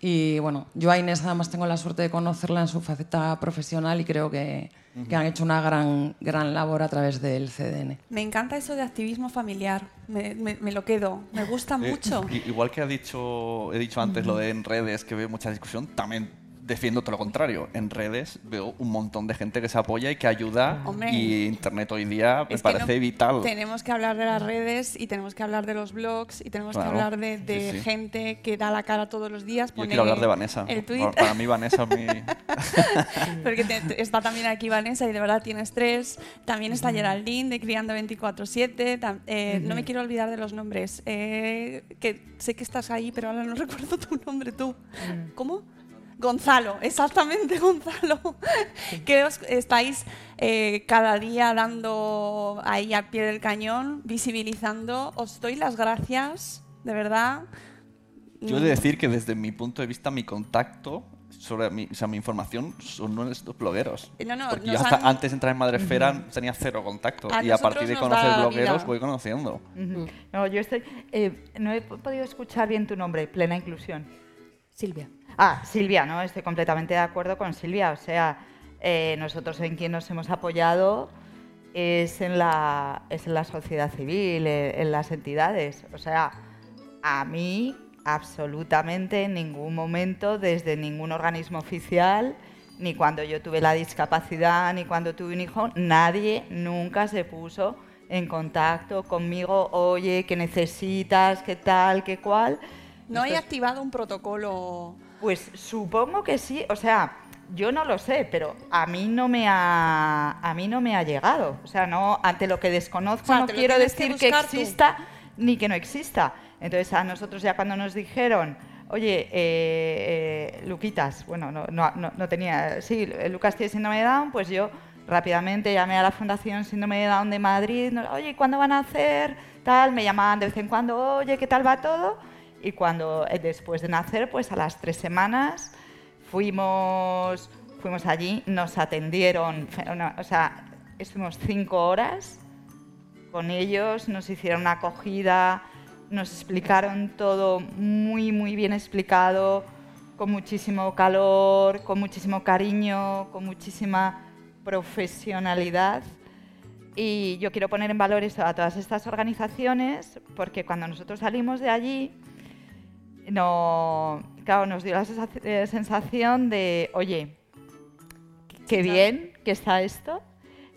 Y bueno, yo a Inés además tengo la suerte de conocerla en su faceta profesional y creo que, que han hecho una gran, gran labor a través del CDN. Me encanta eso de activismo familiar. Me, me- me lo quedo. Me gusta Eh, mucho. i- igual que ha dicho, he dicho antes lo de en redes, que veo mucha discusión, también defiendo todo lo contrario. En redes veo un montón de gente que se apoya y que ayuda. Hombre. y Internet hoy día me parece no- vital. Tenemos que hablar de las redes y tenemos que hablar de los blogs y tenemos Claro, que hablar de, de sí, sí. gente que da la cara todos los días. Yo quiero hablar de Vanessa. El tweet. Para- Para mí Vanessa es mi... Porque te- está también aquí Vanessa y de verdad tienes tres. También está Geraldine de Criando 24-7. tam- eh, No me quiero olvidar de los nombres. Eh, que sé que estás ahí, pero ahora no recuerdo tu nombre tú. ¿Cómo? Gonzalo, exactamente Gonzalo. que os estáis eh, cada día dando ahí al pie del cañón, visibilizando. Os doy las gracias, de verdad. Yo he de decir que desde mi punto de vista, mi contacto sobre mi, o sea, mi información son estos blogueros. No, no, Porque yo hasta han- antes de entrar en Madresfera tenía cero contacto. A y a partir de conocer blogueros vida. voy conociendo. No, yo estoy. eh, no he podido escuchar bien tu nombre, plena inclusión. Silvia. Ah, Silvia, ¿no? Estoy completamente de acuerdo con Silvia. O sea, eh, nosotros en quien nos hemos apoyado es en la, es en la sociedad civil, eh, en las entidades. O sea, a mí absolutamente en ningún momento, desde ningún organismo oficial, ni cuando yo tuve la discapacidad, ni cuando tuve un hijo, nadie nunca se puso en contacto conmigo, oye, ¿qué necesitas? ¿Qué tal? ¿Qué cual? No hay Esto es- activado un protocolo. Pues supongo que sí, o sea, yo no lo sé, pero a mí no me ha a mí no me ha llegado, o sea, no ante lo que desconozco O sea, no quiero que decir que, tú. exista ni que no exista. Entonces a nosotros ya cuando nos dijeron oye, eh, eh, Luquitas, bueno, no, no, no, no tenía, sí, Lucas tiene síndrome de Down, pues yo rápidamente llamé a la Fundación Síndrome de Down de Madrid, oye, ¿cuándo van a hacer? Tal, me llamaban de vez en cuando, oye, ¿qué tal va todo? Y cuando, eh, después de nacer, pues a las tres semanas fuimos, fuimos allí, nos atendieron, una- o sea, estuvimos cinco horas con ellos, nos hicieron una acogida, nos explicaron todo muy, muy bien explicado, con muchísimo calor, con muchísimo cariño, con muchísima profesionalidad. Y yo quiero poner en valor eso a todas estas organizaciones, porque cuando nosotros salimos de allí, no, claro, nos dio la eh, sensación de, oye, qué bien que está esto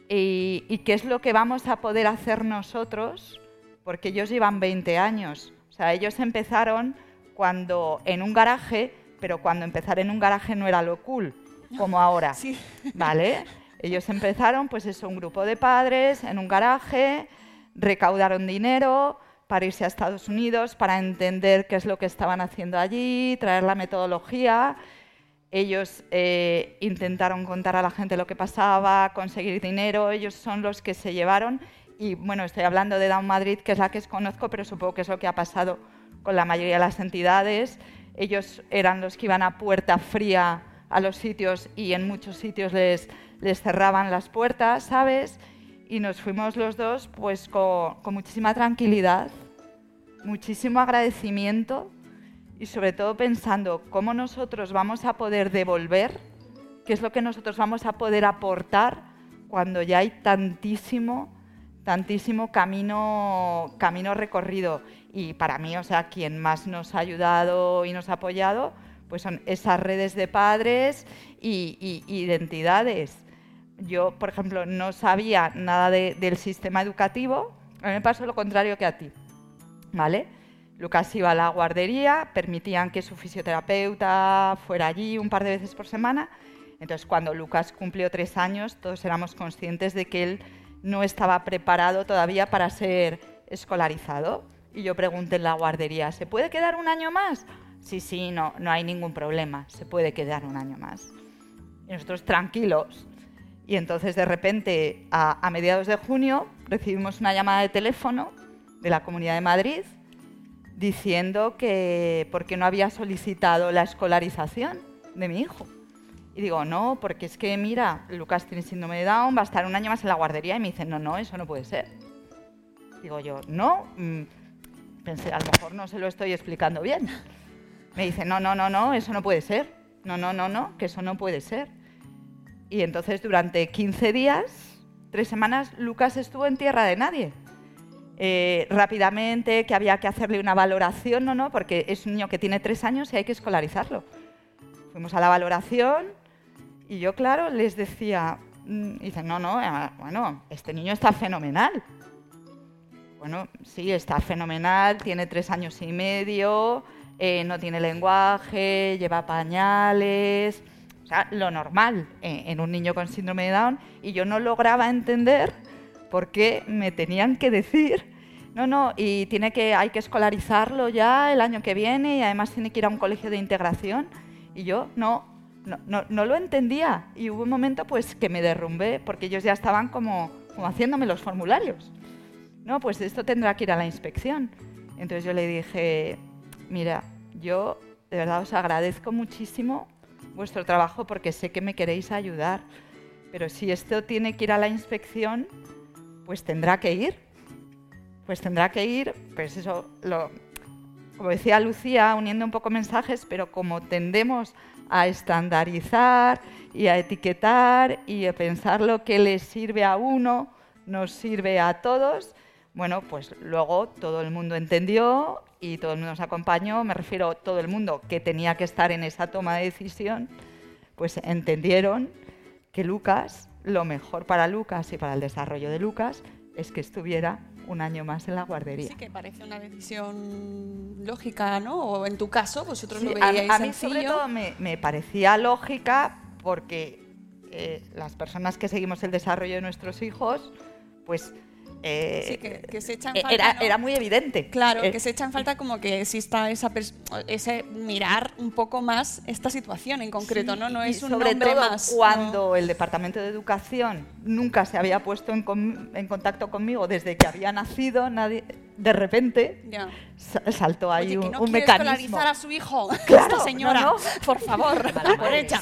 y, y qué es lo que vamos a poder hacer nosotros, porque ellos llevan 20 años. O sea, ellos empezaron cuando en un garaje, pero cuando empezar en un garaje no era lo cool, como ahora. ¿Vale? Ellos empezaron, pues eso, un grupo de padres en un garaje, recaudaron dinero para irse a Estados Unidos, para entender qué es lo que estaban haciendo allí, traer la metodología. Ellos eh, intentaron contar a la gente lo que pasaba, conseguir dinero, ellos son los que se llevaron. Y bueno, estoy hablando de Down Madrid, que es la que conozco, pero supongo que es lo que ha pasado con la mayoría de las entidades. Ellos eran los que iban a puerta fría a los sitios y en muchos sitios les, les cerraban las puertas, ¿sabes? Y nos fuimos los dos pues con, con muchísima tranquilidad, muchísimo agradecimiento y sobre todo pensando cómo nosotros vamos a poder devolver, qué es lo que nosotros vamos a poder aportar cuando ya hay tantísimo, tantísimo camino, camino recorrido. Y para mí, o sea, quien más nos ha ayudado y nos ha apoyado, pues son esas redes de padres y, y- y de entidades. Yo, por ejemplo, no sabía nada de- del sistema educativo. A mí me pasó lo contrario que a ti. ¿Vale? Lucas iba a la guardería, permitían que su fisioterapeuta fuera allí un par de veces por semana. Entonces, cuando Lucas cumplió tres años, todos éramos conscientes de que él no estaba preparado todavía para ser escolarizado. Y yo pregunté en la guardería, ¿se puede quedar un año más? Sí, sí, no, no hay ningún problema, se puede quedar un año más. Y nosotros tranquilos. Y entonces de repente, a, mediados de junio, recibimos una llamada de teléfono de la Comunidad de Madrid diciendo que por qué no había solicitado la escolarización de mi hijo. Y digo, no, porque es que, mira, Lucas tiene síndrome de Down, va a estar un año más en la guardería. Y me dicen, no, no, eso no puede ser. Digo yo, no, mm, pensé, a lo mejor no se lo estoy explicando bien. Me dice, no, no, no, no, eso no puede ser. No, no, no, no, que eso no puede ser. Y entonces durante 15 días, tres semanas, Lucas estuvo en tierra de nadie. Eh, rápidamente, que había que hacerle una valoración, no, no, porque es un niño que tiene tres años y hay que escolarizarlo. Fuimos a la valoración y yo, claro, les decía, mm, dicen, no, no, eh, bueno, este niño está fenomenal. Bueno, sí, está fenomenal, tiene tres años y medio, eh, no tiene lenguaje, lleva pañales, o lo normal en un niño con síndrome de Down. Y yo no lograba entender por qué me tenían que decir, no, no, y tiene que, hay que escolarizarlo ya el año que viene y además tiene que ir a un colegio de integración. Y yo no, no, no, no lo entendía. Y hubo un momento pues que me derrumbé porque ellos ya estaban como, como haciéndome los formularios. No, pues esto tendrá que ir a la inspección. Entonces yo le dije, mira, yo de verdad os agradezco muchísimo vuestro trabajo porque sé que me queréis ayudar, pero si esto tiene que ir a la inspección, pues tendrá que ir. Pues tendrá que ir, pues eso, lo, como decía Lucía, uniendo un poco mensajes, pero como tendemos a estandarizar y a etiquetar y a pensar lo que les sirve a uno, nos sirve a todos, bueno, pues luego todo el mundo entendió y todo el mundo nos acompañó, me refiero a todo el mundo que tenía que estar en esa toma de decisión, pues entendieron que Lucas, lo mejor para Lucas y para el desarrollo de Lucas es que estuviera un año más en la guardería. Sí que parece una decisión lógica, ¿no? O en tu caso, vosotros Sí, lo a, veíais a mí sencillo. sobre todo me, me parecía lógica porque eh, las personas que seguimos el desarrollo de nuestros hijos, pues eh, Sí, que, que se echa en eh, falta, era, ¿no? era muy evidente. Claro, Eh, que se echa en falta como que exista esa ese mirar un poco más esta situación en concreto, ¿no? No es un sobre nombre todo más. cuando el Departamento de Educación nunca se había puesto en contacto conmigo desde que había nacido, nadie, de repente sa- saltó ahí Oye, que un, no un mecanismo. escolarizar a su hijo, Claro, esta señora, no, no. por favor, por hecha.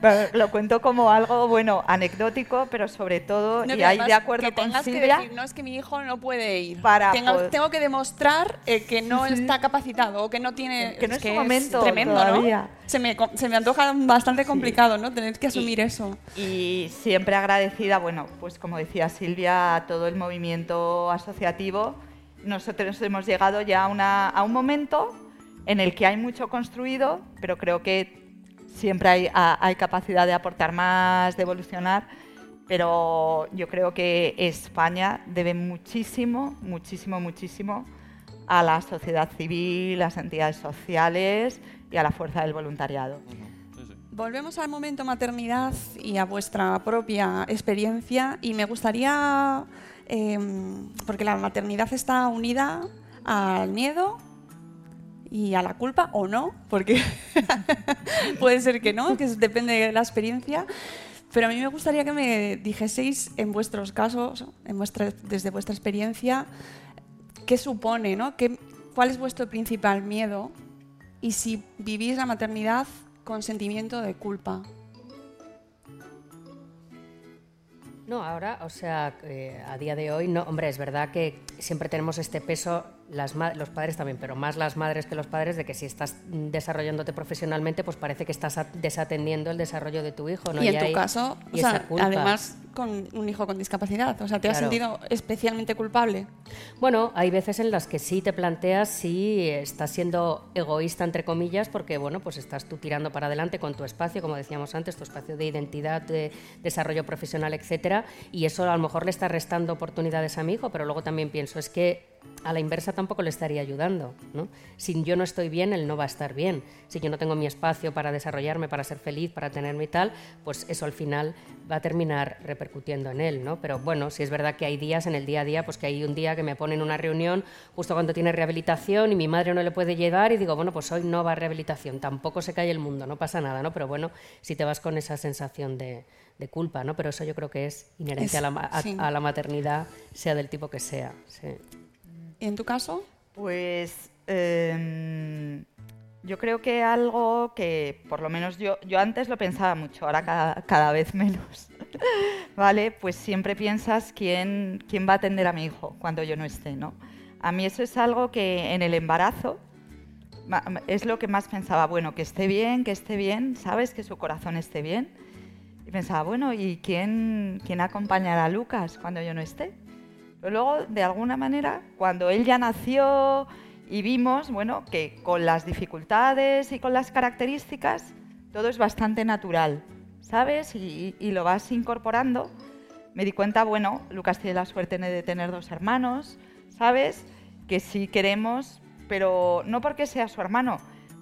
Pero Lo cuento como algo, bueno, anecdótico, pero sobre todo, y que ahí de acuerdo que con tengas que Silvia, decir, no es que mi hijo no puede ir. Para tengo, poder- tengo que demostrar eh, que no Sí, sí. está capacitado o que no tiene. Que no es su es momento tremendo, todavía. ¿no? Se me, se me antoja bastante complicado, ¿no? Tener que asumir eso. Y siempre agradecida, bueno, pues como decía Silvia, a todo el movimiento asociativo. Nosotros hemos llegado ya a, una- a un momento en el que hay mucho construido, pero creo que siempre hay, a- hay capacidad de aportar más, de evolucionar. Pero yo creo que España debe muchísimo, muchísimo, muchísimo a la sociedad civil, las entidades sociales y a la fuerza del voluntariado. Volvemos al momento maternidad y a vuestra propia experiencia y me gustaría, em, porque la maternidad está unida al miedo y a la culpa o no, porque puede ser que no, que depende de la experiencia. Pero a mí me gustaría que me dijeseis en vuestros casos, en vuestra- desde vuestra experiencia, qué supone, ¿no? ¿Qué, ¿Cuál es vuestro principal miedo? Y si vivís la maternidad con sentimiento de culpa. No, ahora, o sea, eh, a día de hoy, no, hombre, es verdad que siempre tenemos este peso, las los padres también, pero más las madres que los padres, de que si estás desarrollándote profesionalmente, pues parece que estás desatendiendo el desarrollo de tu hijo, ¿no? y en tu caso, y o sea, esa culpa. además con un hijo con discapacidad, o sea, ¿te has sentido especialmente culpable? Bueno, hay veces en las que sí te planteas si estás siendo egoísta, entre comillas, porque bueno, pues estás tú tirando para adelante con tu espacio, como decíamos antes, tu espacio de identidad, de desarrollo profesional, etcétera, y eso a lo mejor le está restando oportunidades a mi hijo, pero luego también pienso, es que a la inversa tampoco le estaría ayudando. ¿no? Si yo no estoy bien, él no va a estar bien. Si yo no tengo mi espacio para desarrollarme, para ser feliz, para tenerme y tal, pues eso al final va a terminar repercutiendo en él. ¿no? Pero bueno, si es verdad que hay días en el día a día, pues que hay un día que me ponen una reunión justo cuando tiene rehabilitación y mi madre no le puede llevar y digo, bueno, pues hoy no va a rehabilitación, tampoco se cae el mundo, no pasa nada, ¿no? Pero bueno, si te vas con esa sensación de, de culpa, ¿no? Pero eso yo creo que es inherente Es- a, la, ma- a- sí. a la maternidad, sea del tipo que sea. sí. ¿Y en tu caso? Pues em, yo creo que algo que por lo menos yo, yo antes lo pensaba mucho, ahora cada, cada vez menos. ¿Vale? Pues siempre piensas quién, quién va a atender a mi hijo cuando yo no esté, ¿no? A mí eso es algo que en el embarazo es lo que más pensaba, bueno, que esté bien, que esté bien, ¿sabes? Que su corazón esté bien. Y pensaba, bueno, ¿y quién, quién acompañará a Lucas cuando yo no esté? Pero luego, de alguna manera, cuando él ya nació y vimos, bueno, que con las dificultades y con las características, todo es bastante natural, ¿sabes? Y, y lo vas incorporando. Me di cuenta, bueno, Lucas tiene la suerte de tener dos hermanos, ¿sabes? Que sí queremos, pero no porque sea su hermano,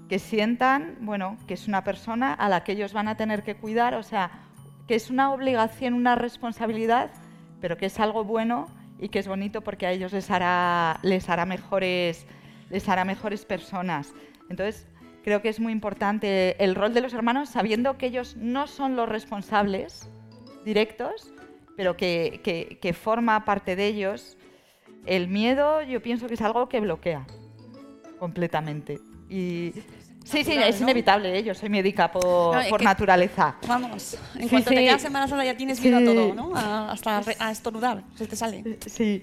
que sientan, bueno, que es una persona a la que ellos van a tener que cuidar, o sea, que es una obligación, una responsabilidad, pero que es algo bueno y que es bonito porque a ellos les hará, les hará, mejores, les hará mejores personas. Entonces, creo que es muy importante el rol de los hermanos, sabiendo que ellos no son los responsables directos, pero que, que- que forma parte de ellos. El miedo yo pienso que es algo que bloquea completamente. Y sí, sí, es ¿no? inevitable, ¿eh? yo soy médica por, No, naturaleza. Vamos, en Sí, cuanto te sí. quedas embarazada ya tienes miedo a Sí. todo, ¿no? A- hasta a, estornudar, se te sale. Sí.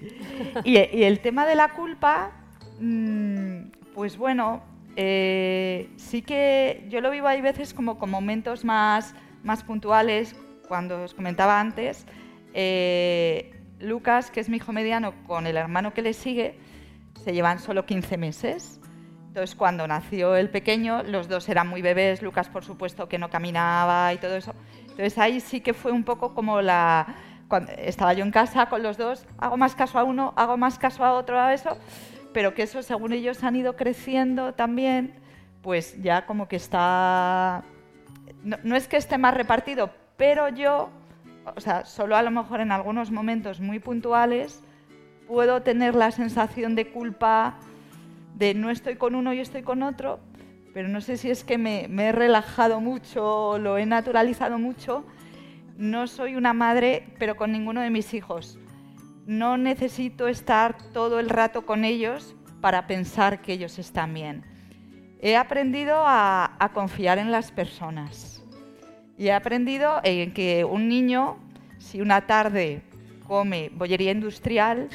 Y, y el tema de la culpa, mm, pues bueno, eh, sí que yo lo vivo hay veces como con momentos más, más puntuales, cuando os comentaba antes, eh, Lucas, que es mi hijo mediano, con el hermano que le sigue, se llevan solo 15 meses. Entonces, cuando nació el pequeño, los dos eran muy bebés, Lucas, por supuesto, que no caminaba y todo eso. Entonces, ahí sí que fue un poco como la... Estaba yo en casa con los dos, hago más caso a uno, hago más caso a otro, a eso, pero que eso, según ellos han ido creciendo también, pues ya como que está... No, no es que esté más repartido, pero yo o sea, solo a lo mejor en algunos momentos muy puntuales puedo tener la sensación de culpa de no estoy con uno y estoy con otro, pero no sé si es que me, me he relajado mucho o lo he naturalizado mucho. No soy una madre, pero con ninguno de mis hijos. No necesito estar todo el rato con ellos para pensar que ellos están bien. He aprendido a, a confiar en las personas. Y he aprendido en que un niño, si una tarde come bollería industrial,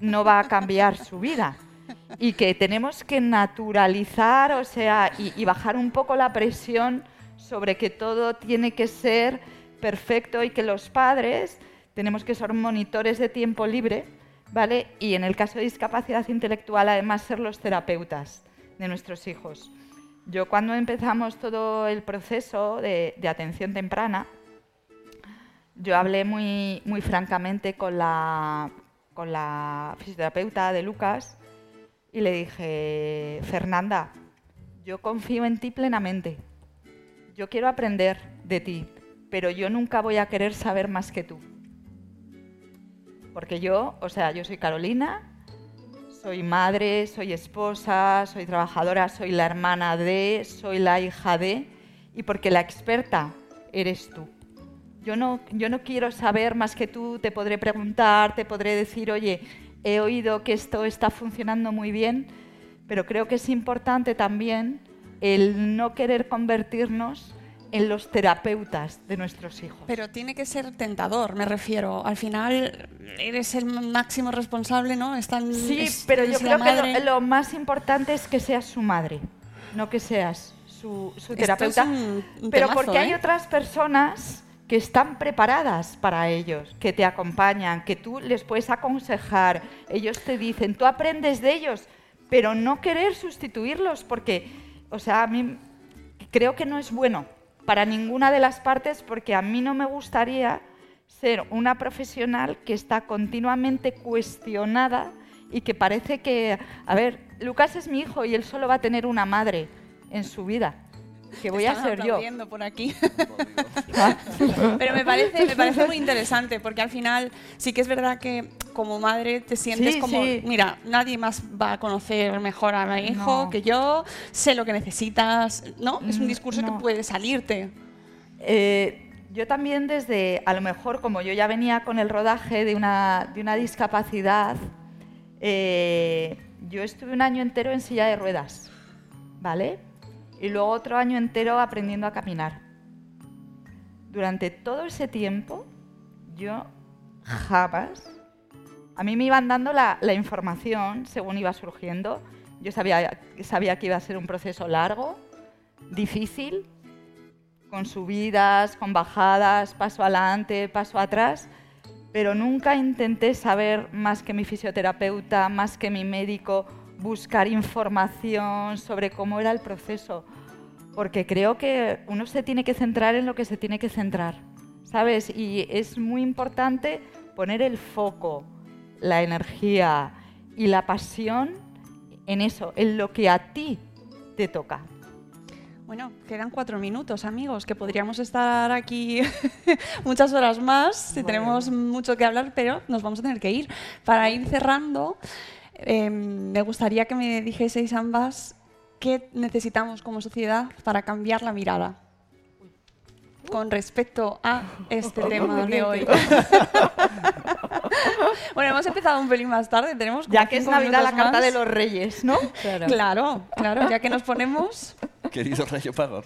no va a cambiar su vida. Y que tenemos que naturalizar, o sea, y, bajar un poco la presión sobre que todo tiene que ser perfecto y que los padres tenemos que ser monitores de tiempo libre, ¿vale? Y en el caso de discapacidad intelectual, además, ser los terapeutas de nuestros hijos. Yo cuando empezamos todo el proceso de, de atención temprana, yo hablé muy, muy francamente con la, con la fisioterapeuta de Lucas y le dije, Fernanda, yo confío en ti plenamente. Yo quiero aprender de ti, pero yo nunca voy a querer saber más que tú. Porque yo, o sea, yo soy Carolina, soy madre, soy esposa, soy trabajadora, soy la hermana de, soy la hija de, y porque la experta eres tú. Yo no, yo no quiero saber más que tú, te podré preguntar, te podré decir, oye, he oído que esto está funcionando muy bien, pero creo que es importante también el no querer convertirnos en los terapeutas de nuestros hijos. Pero tiene que ser tentador, me refiero. Al final eres el máximo responsable, ¿no? Están, Sí, es- pero yo creo la que madre. lo, lo más importante es que seas su madre, no que seas su, su terapeuta. es un- un pero temazo, porque hay ¿eh? otras personas que están preparadas para ellos, que te acompañan, que tú les puedes aconsejar, ellos te dicen, tú aprendes de ellos, pero no querer sustituirlos, porque, o sea, a mí creo que no es bueno para ninguna de las partes, porque a mí no me gustaría ser una profesional que está continuamente cuestionada y que parece que, a ver, Lucas es mi hijo y él solo va a tener una madre en su vida, que voy a ser yo. por aquí. Pero me parece, me parece muy interesante porque al final sí que es verdad que como madre te sientes Sí, como, sí. mira, nadie más va a conocer mejor a mi hijo No. que yo, sé lo que necesitas, ¿no? Es un Mm, discurso no. que puede salirte. Eh, yo también desde, a lo mejor como yo ya venía con el rodaje de una, de una discapacidad, eh, yo estuve un año entero en silla de ruedas, ¿vale? Y luego otro año entero aprendiendo a caminar. Durante todo ese tiempo, yo jamás... A mí me iban dando la, información según iba surgiendo. Yo sabía, sabía que iba a ser un proceso largo, difícil, con subidas, con bajadas, paso adelante, paso atrás, pero nunca intenté saber más que mi fisioterapeuta, más que mi médico, buscar información sobre cómo era el proceso, porque creo que uno se tiene que centrar en lo que se tiene que centrar, ¿sabes? Y es muy importante poner el foco, la energía y la pasión en eso, en lo que a ti te toca. Bueno, quedan cuatro minutos, amigos, que podríamos estar aquí muchas horas más. si Tenemos mucho que hablar, pero nos vamos a tener que ir. Para ir cerrando, eh, me gustaría que me dijeseis ambas qué necesitamos como sociedad para cambiar la mirada con respecto a este tema de hoy. bueno, hemos empezado un pelín más tarde, tenemos como Ya que es Navidad la carta más. de los reyes, ¿no? Claro. Claro, claro, ya que nos ponemos... Querido Rayo ¿no?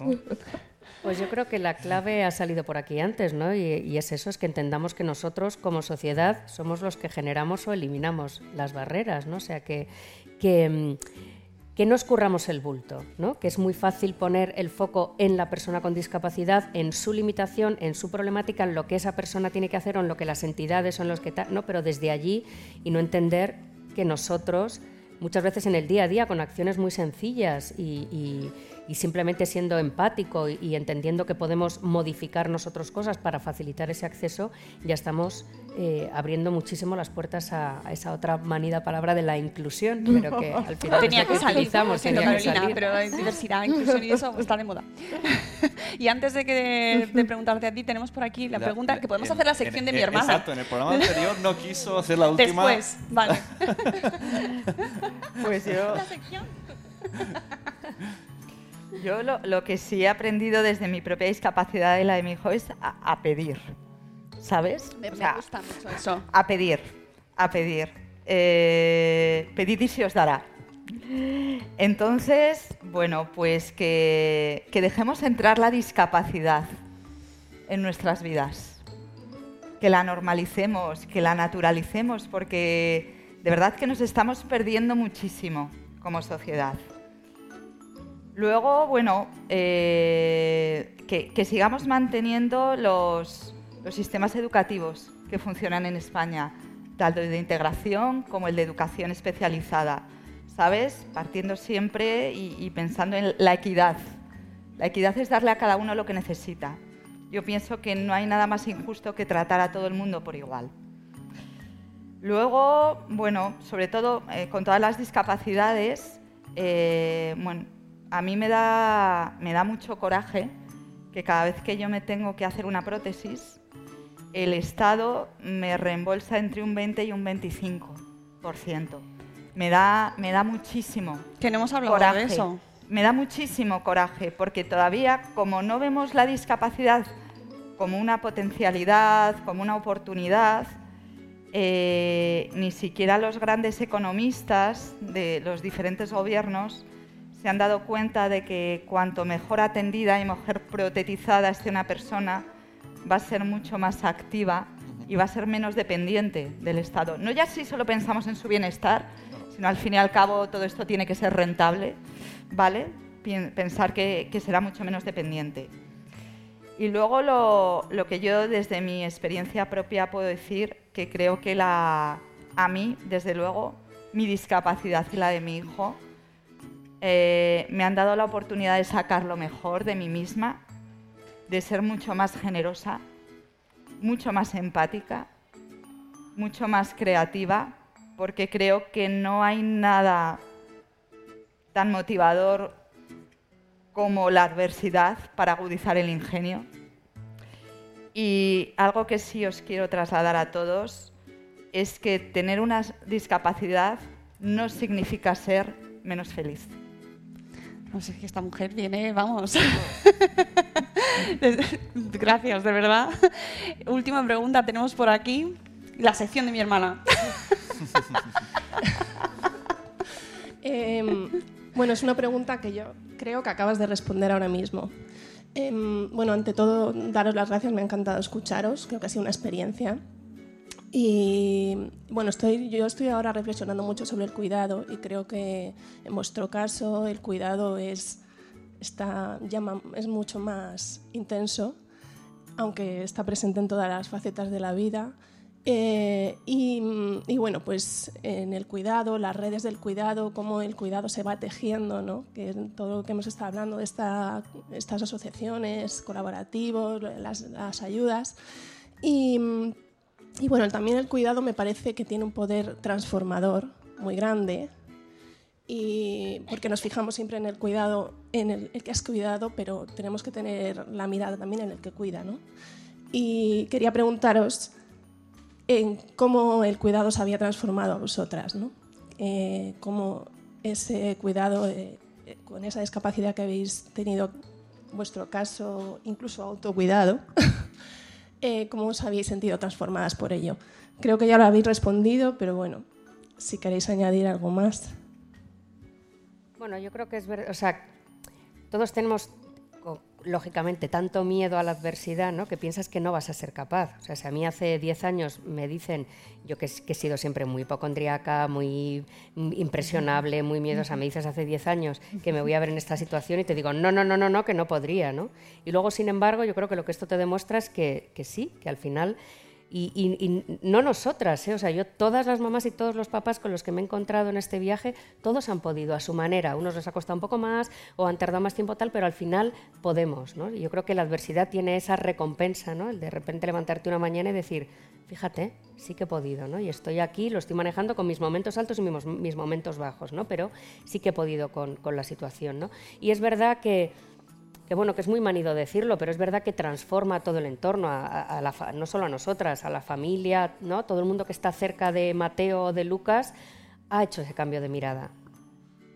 Pues yo creo que la clave ha salido por aquí antes, ¿no? Y, es eso, es que entendamos que nosotros como sociedad somos los que generamos o eliminamos las barreras, ¿no? O sea, que, mm, que no escurramos el bulto, ¿no? Que es muy fácil poner el foco en la persona con discapacidad, en su limitación, en su problemática, en lo que esa persona tiene que hacer o en lo que las entidades son los que ¿no? Pero desde allí y no entender que nosotros muchas veces en el día a día con acciones muy sencillas y- y simplemente siendo empático y, y entendiendo que podemos modificar nosotros cosas para facilitar ese acceso, ya estamos eh, abriendo muchísimo las puertas a, a esa otra manida palabra de la inclusión, pero que al final tenía lo que salir, tenía que Carolina, salir. pero diversidad, inclusión y eso está de moda. y antes de, que, de preguntarte a ti, tenemos por aquí la pregunta que podemos en- hacer la en- sección de mi hermana. Exacto, en el programa anterior no quiso hacer la última. Después, vale. Pues yo, yo lo, lo que sí he aprendido desde mi propia discapacidad y la de mi hijo es a, a pedir, ¿sabes? Me, O me sea, gusta mucho eso. a pedir, a pedir. Eh, pedid y se os dará. Entonces, bueno, pues que, que dejemos entrar la discapacidad en nuestras vidas, que la normalicemos, que la naturalicemos, porque de verdad que nos estamos perdiendo muchísimo como sociedad. Luego, bueno, eh, que, sigamos manteniendo los, sistemas educativos que funcionan en España, tanto el de integración como el de educación especializada, ¿sabes? Partiendo siempre y, y pensando en la equidad. La equidad es darle a cada uno lo que necesita. Yo pienso que no hay nada más injusto que tratar a todo el mundo por igual. Luego, bueno, sobre todo eh, con todas las discapacidades, eh, bueno, a mí me da, me da mucho coraje que cada vez que yo me tengo que hacer una prótesis, el Estado me reembolsa entre un 20 y un 25%. Me da, me da muchísimo Que no hemos hablado coraje. de eso. Me da muchísimo coraje porque todavía, como no vemos la discapacidad como una potencialidad, como una oportunidad, eh, ni siquiera los grandes economistas de los diferentes gobiernos se han dado cuenta de que cuanto mejor atendida y mejor protetizada esté una persona, va a ser mucho más activa y va a ser menos dependiente del Estado. No ya si solo pensamos en su bienestar, sino al fin y al cabo todo esto tiene que ser rentable, ¿vale? Pensar que, que será mucho menos dependiente. Y luego lo, lo que yo desde mi experiencia propia puedo decir, que creo que la, a mí, desde luego, mi discapacidad y la de mi hijo, eh, me han dado la oportunidad de sacar lo mejor de mí misma, de ser mucho más generosa, mucho más empática, mucho más creativa, porque creo que no hay nada tan motivador como la adversidad para agudizar el ingenio. Y algo que sí os quiero trasladar a todos es que tener una discapacidad no significa ser menos feliz. No sé, es esta mujer viene, vamos. Gracias, de verdad. Última pregunta tenemos por aquí. La sección de mi hermana. Em, bueno, es una pregunta que yo creo que acabas de responder ahora mismo. Em, bueno, ante todo, daros las gracias, me ha encantado escucharos, creo que ha sido una experiencia. Y bueno, estoy, yo estoy ahora reflexionando mucho sobre el cuidado y creo que en vuestro caso el cuidado es, está, llama, es mucho más intenso, aunque está presente en todas las facetas de la vida. Eh, y, y, bueno, pues en el cuidado, las redes del cuidado, cómo el cuidado se va tejiendo, ¿no? que todo lo que hemos estado hablando de esta, estas asociaciones, colaborativos, las, las ayudas. Y, y bueno, también el cuidado me parece que tiene un poder transformador muy grande, y porque nos fijamos siempre en el cuidado, en el, el que has cuidado, pero tenemos que tener la mirada también en el que cuida. ¿no? Y quería preguntaros en cómo el cuidado se había transformado a vosotras, ¿no? Eh, cómo ese cuidado, eh, eh, con esa discapacidad que habéis tenido, vuestro caso, incluso autocuidado, eh, cómo os habéis sentido transformadas por ello. Creo que ya lo habéis respondido, pero bueno, si queréis añadir algo más. Bueno, yo creo que es verdad, o sea, todos tenemos lógicamente tanto miedo a la adversidad, ¿no? Que piensas que no vas a ser capaz. O sea, si a mí hace 10 años me dicen, yo que, he sido siempre muy hipocondriaca, muy impresionable, muy miedosa, me dices hace 10 años que me voy a ver en esta situación y te digo, no, no, no, no, no, que no podría, ¿no? Y luego, sin embargo, yo creo que lo que esto te demuestra es que sí, que al final Y, no nosotras, ¿eh? o sea, yo todas las mamás y todos los papás con los que me he encontrado en este viaje, todos han podido a su manera. Unos les ha costado un poco más o han tardado más tiempo tal, pero al final podemos. ¿no? Yo creo que la adversidad tiene esa recompensa, ¿no? el de repente levantarte una mañana y decir, fíjate, sí que he podido, ¿no? y estoy aquí, lo estoy manejando con mis momentos altos y mis, mis momentos bajos, ¿no? pero sí que he podido con, con la situación. ¿no? Y es verdad que que bueno, que es muy manido decirlo, pero es verdad que transforma todo el entorno, no solo a nosotras, a la familia, ¿no? Todo el mundo que está cerca de Mateo o de Lucas ha hecho ese cambio de mirada.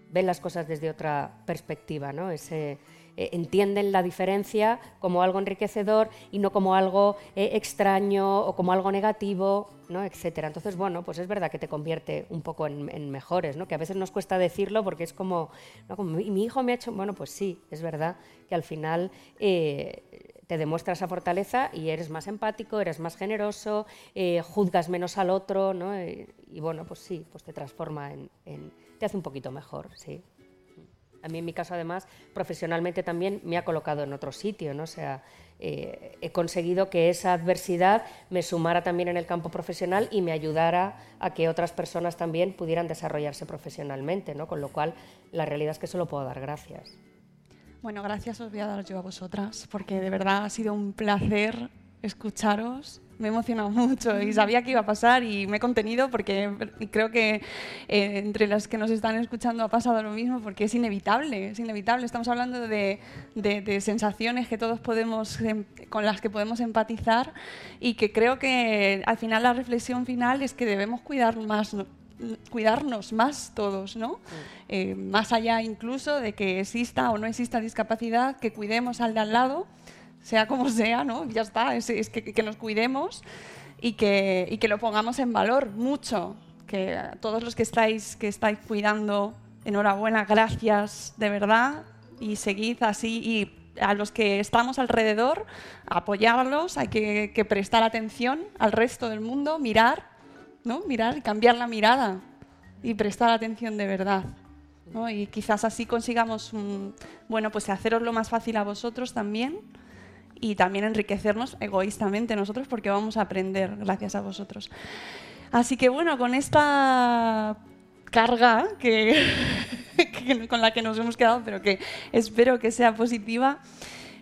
Ven las cosas desde otra perspectiva, ¿no? Ese, eh, entienden la diferencia como algo enriquecedor y no como algo eh, extraño o como algo negativo, ¿no? etcétera. Entonces, bueno, pues es verdad que te convierte un poco en, mejores, ¿no? que a veces nos cuesta decirlo porque es como, ¿no? mi, hijo me ha hecho, bueno, pues sí, es verdad que al final eh, te demuestra esa fortaleza y eres más empático, eres más generoso, juzgas menos al otro, ¿no? Y bueno, pues sí, pues te transforma en, en- te hace un poquito mejor, sí. A mí en mi caso además profesionalmente también me ha colocado en otro sitio, ¿no? O sea, eh, he conseguido que esa adversidad me sumara también en el campo profesional y me ayudara a que otras personas también pudieran desarrollarse profesionalmente, ¿no? Con lo cual la realidad es que solo puedo dar gracias. Bueno, gracias os voy a dar yo a vosotras, porque de verdad ha sido un placer escucharos. Me he emocionado mucho y sabía que iba a pasar y me he contenido porque creo que eh, entre las que nos están escuchando ha pasado lo mismo porque es inevitable, es inevitable. Estamos hablando de, de- de sensaciones que todos podemos, em, con las que podemos empatizar y que creo que al final la reflexión final es que debemos cuidar más, ¿no? cuidarnos más todos, ¿no? Eh, más allá incluso de que exista o no exista discapacidad, que cuidemos al de al lado, sea como sea, ¿no? Ya está, es, que, nos cuidemos y que, lo pongamos en valor mucho. Que todos los que estáis, cuidando, enhorabuena, gracias, de verdad, y seguid así. Y a los que estamos alrededor, apoyarlos, hay que, prestar atención al resto del mundo, mirar, ¿no? Mirar cambiar la mirada y prestar atención de verdad. ¿no? Y quizás así consigamos, mm, bueno, pues haceros lo más fácil a vosotros también y también enriquecernos egoístamente nosotros porque vamos a aprender gracias a vosotros. Así que bueno, con esta carga que, con la que nos hemos quedado, pero que espero que sea positiva,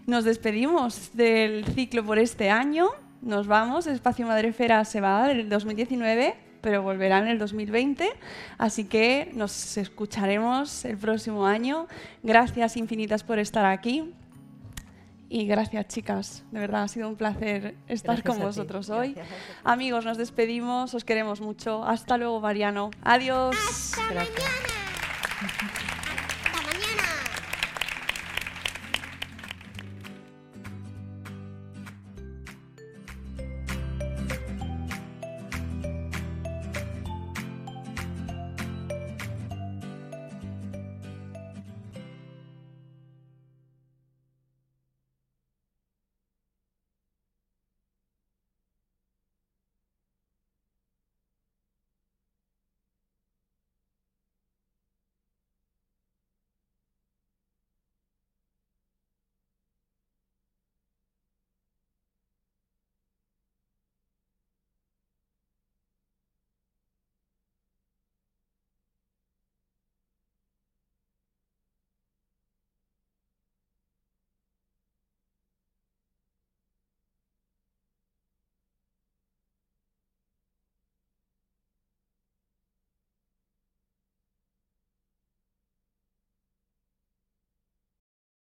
nos despedimos del ciclo por este año. Nos vamos, Espacio Madrefera se va en el 2019, pero volverá en el 2020. Así que nos escucharemos el próximo año. Gracias infinitas por estar aquí. Y gracias, chicas. De verdad, ha sido un placer estar Gracias con vosotros hoy. Gracias Amigos, nos despedimos. Os queremos mucho. Hasta luego, Mariano. Adiós.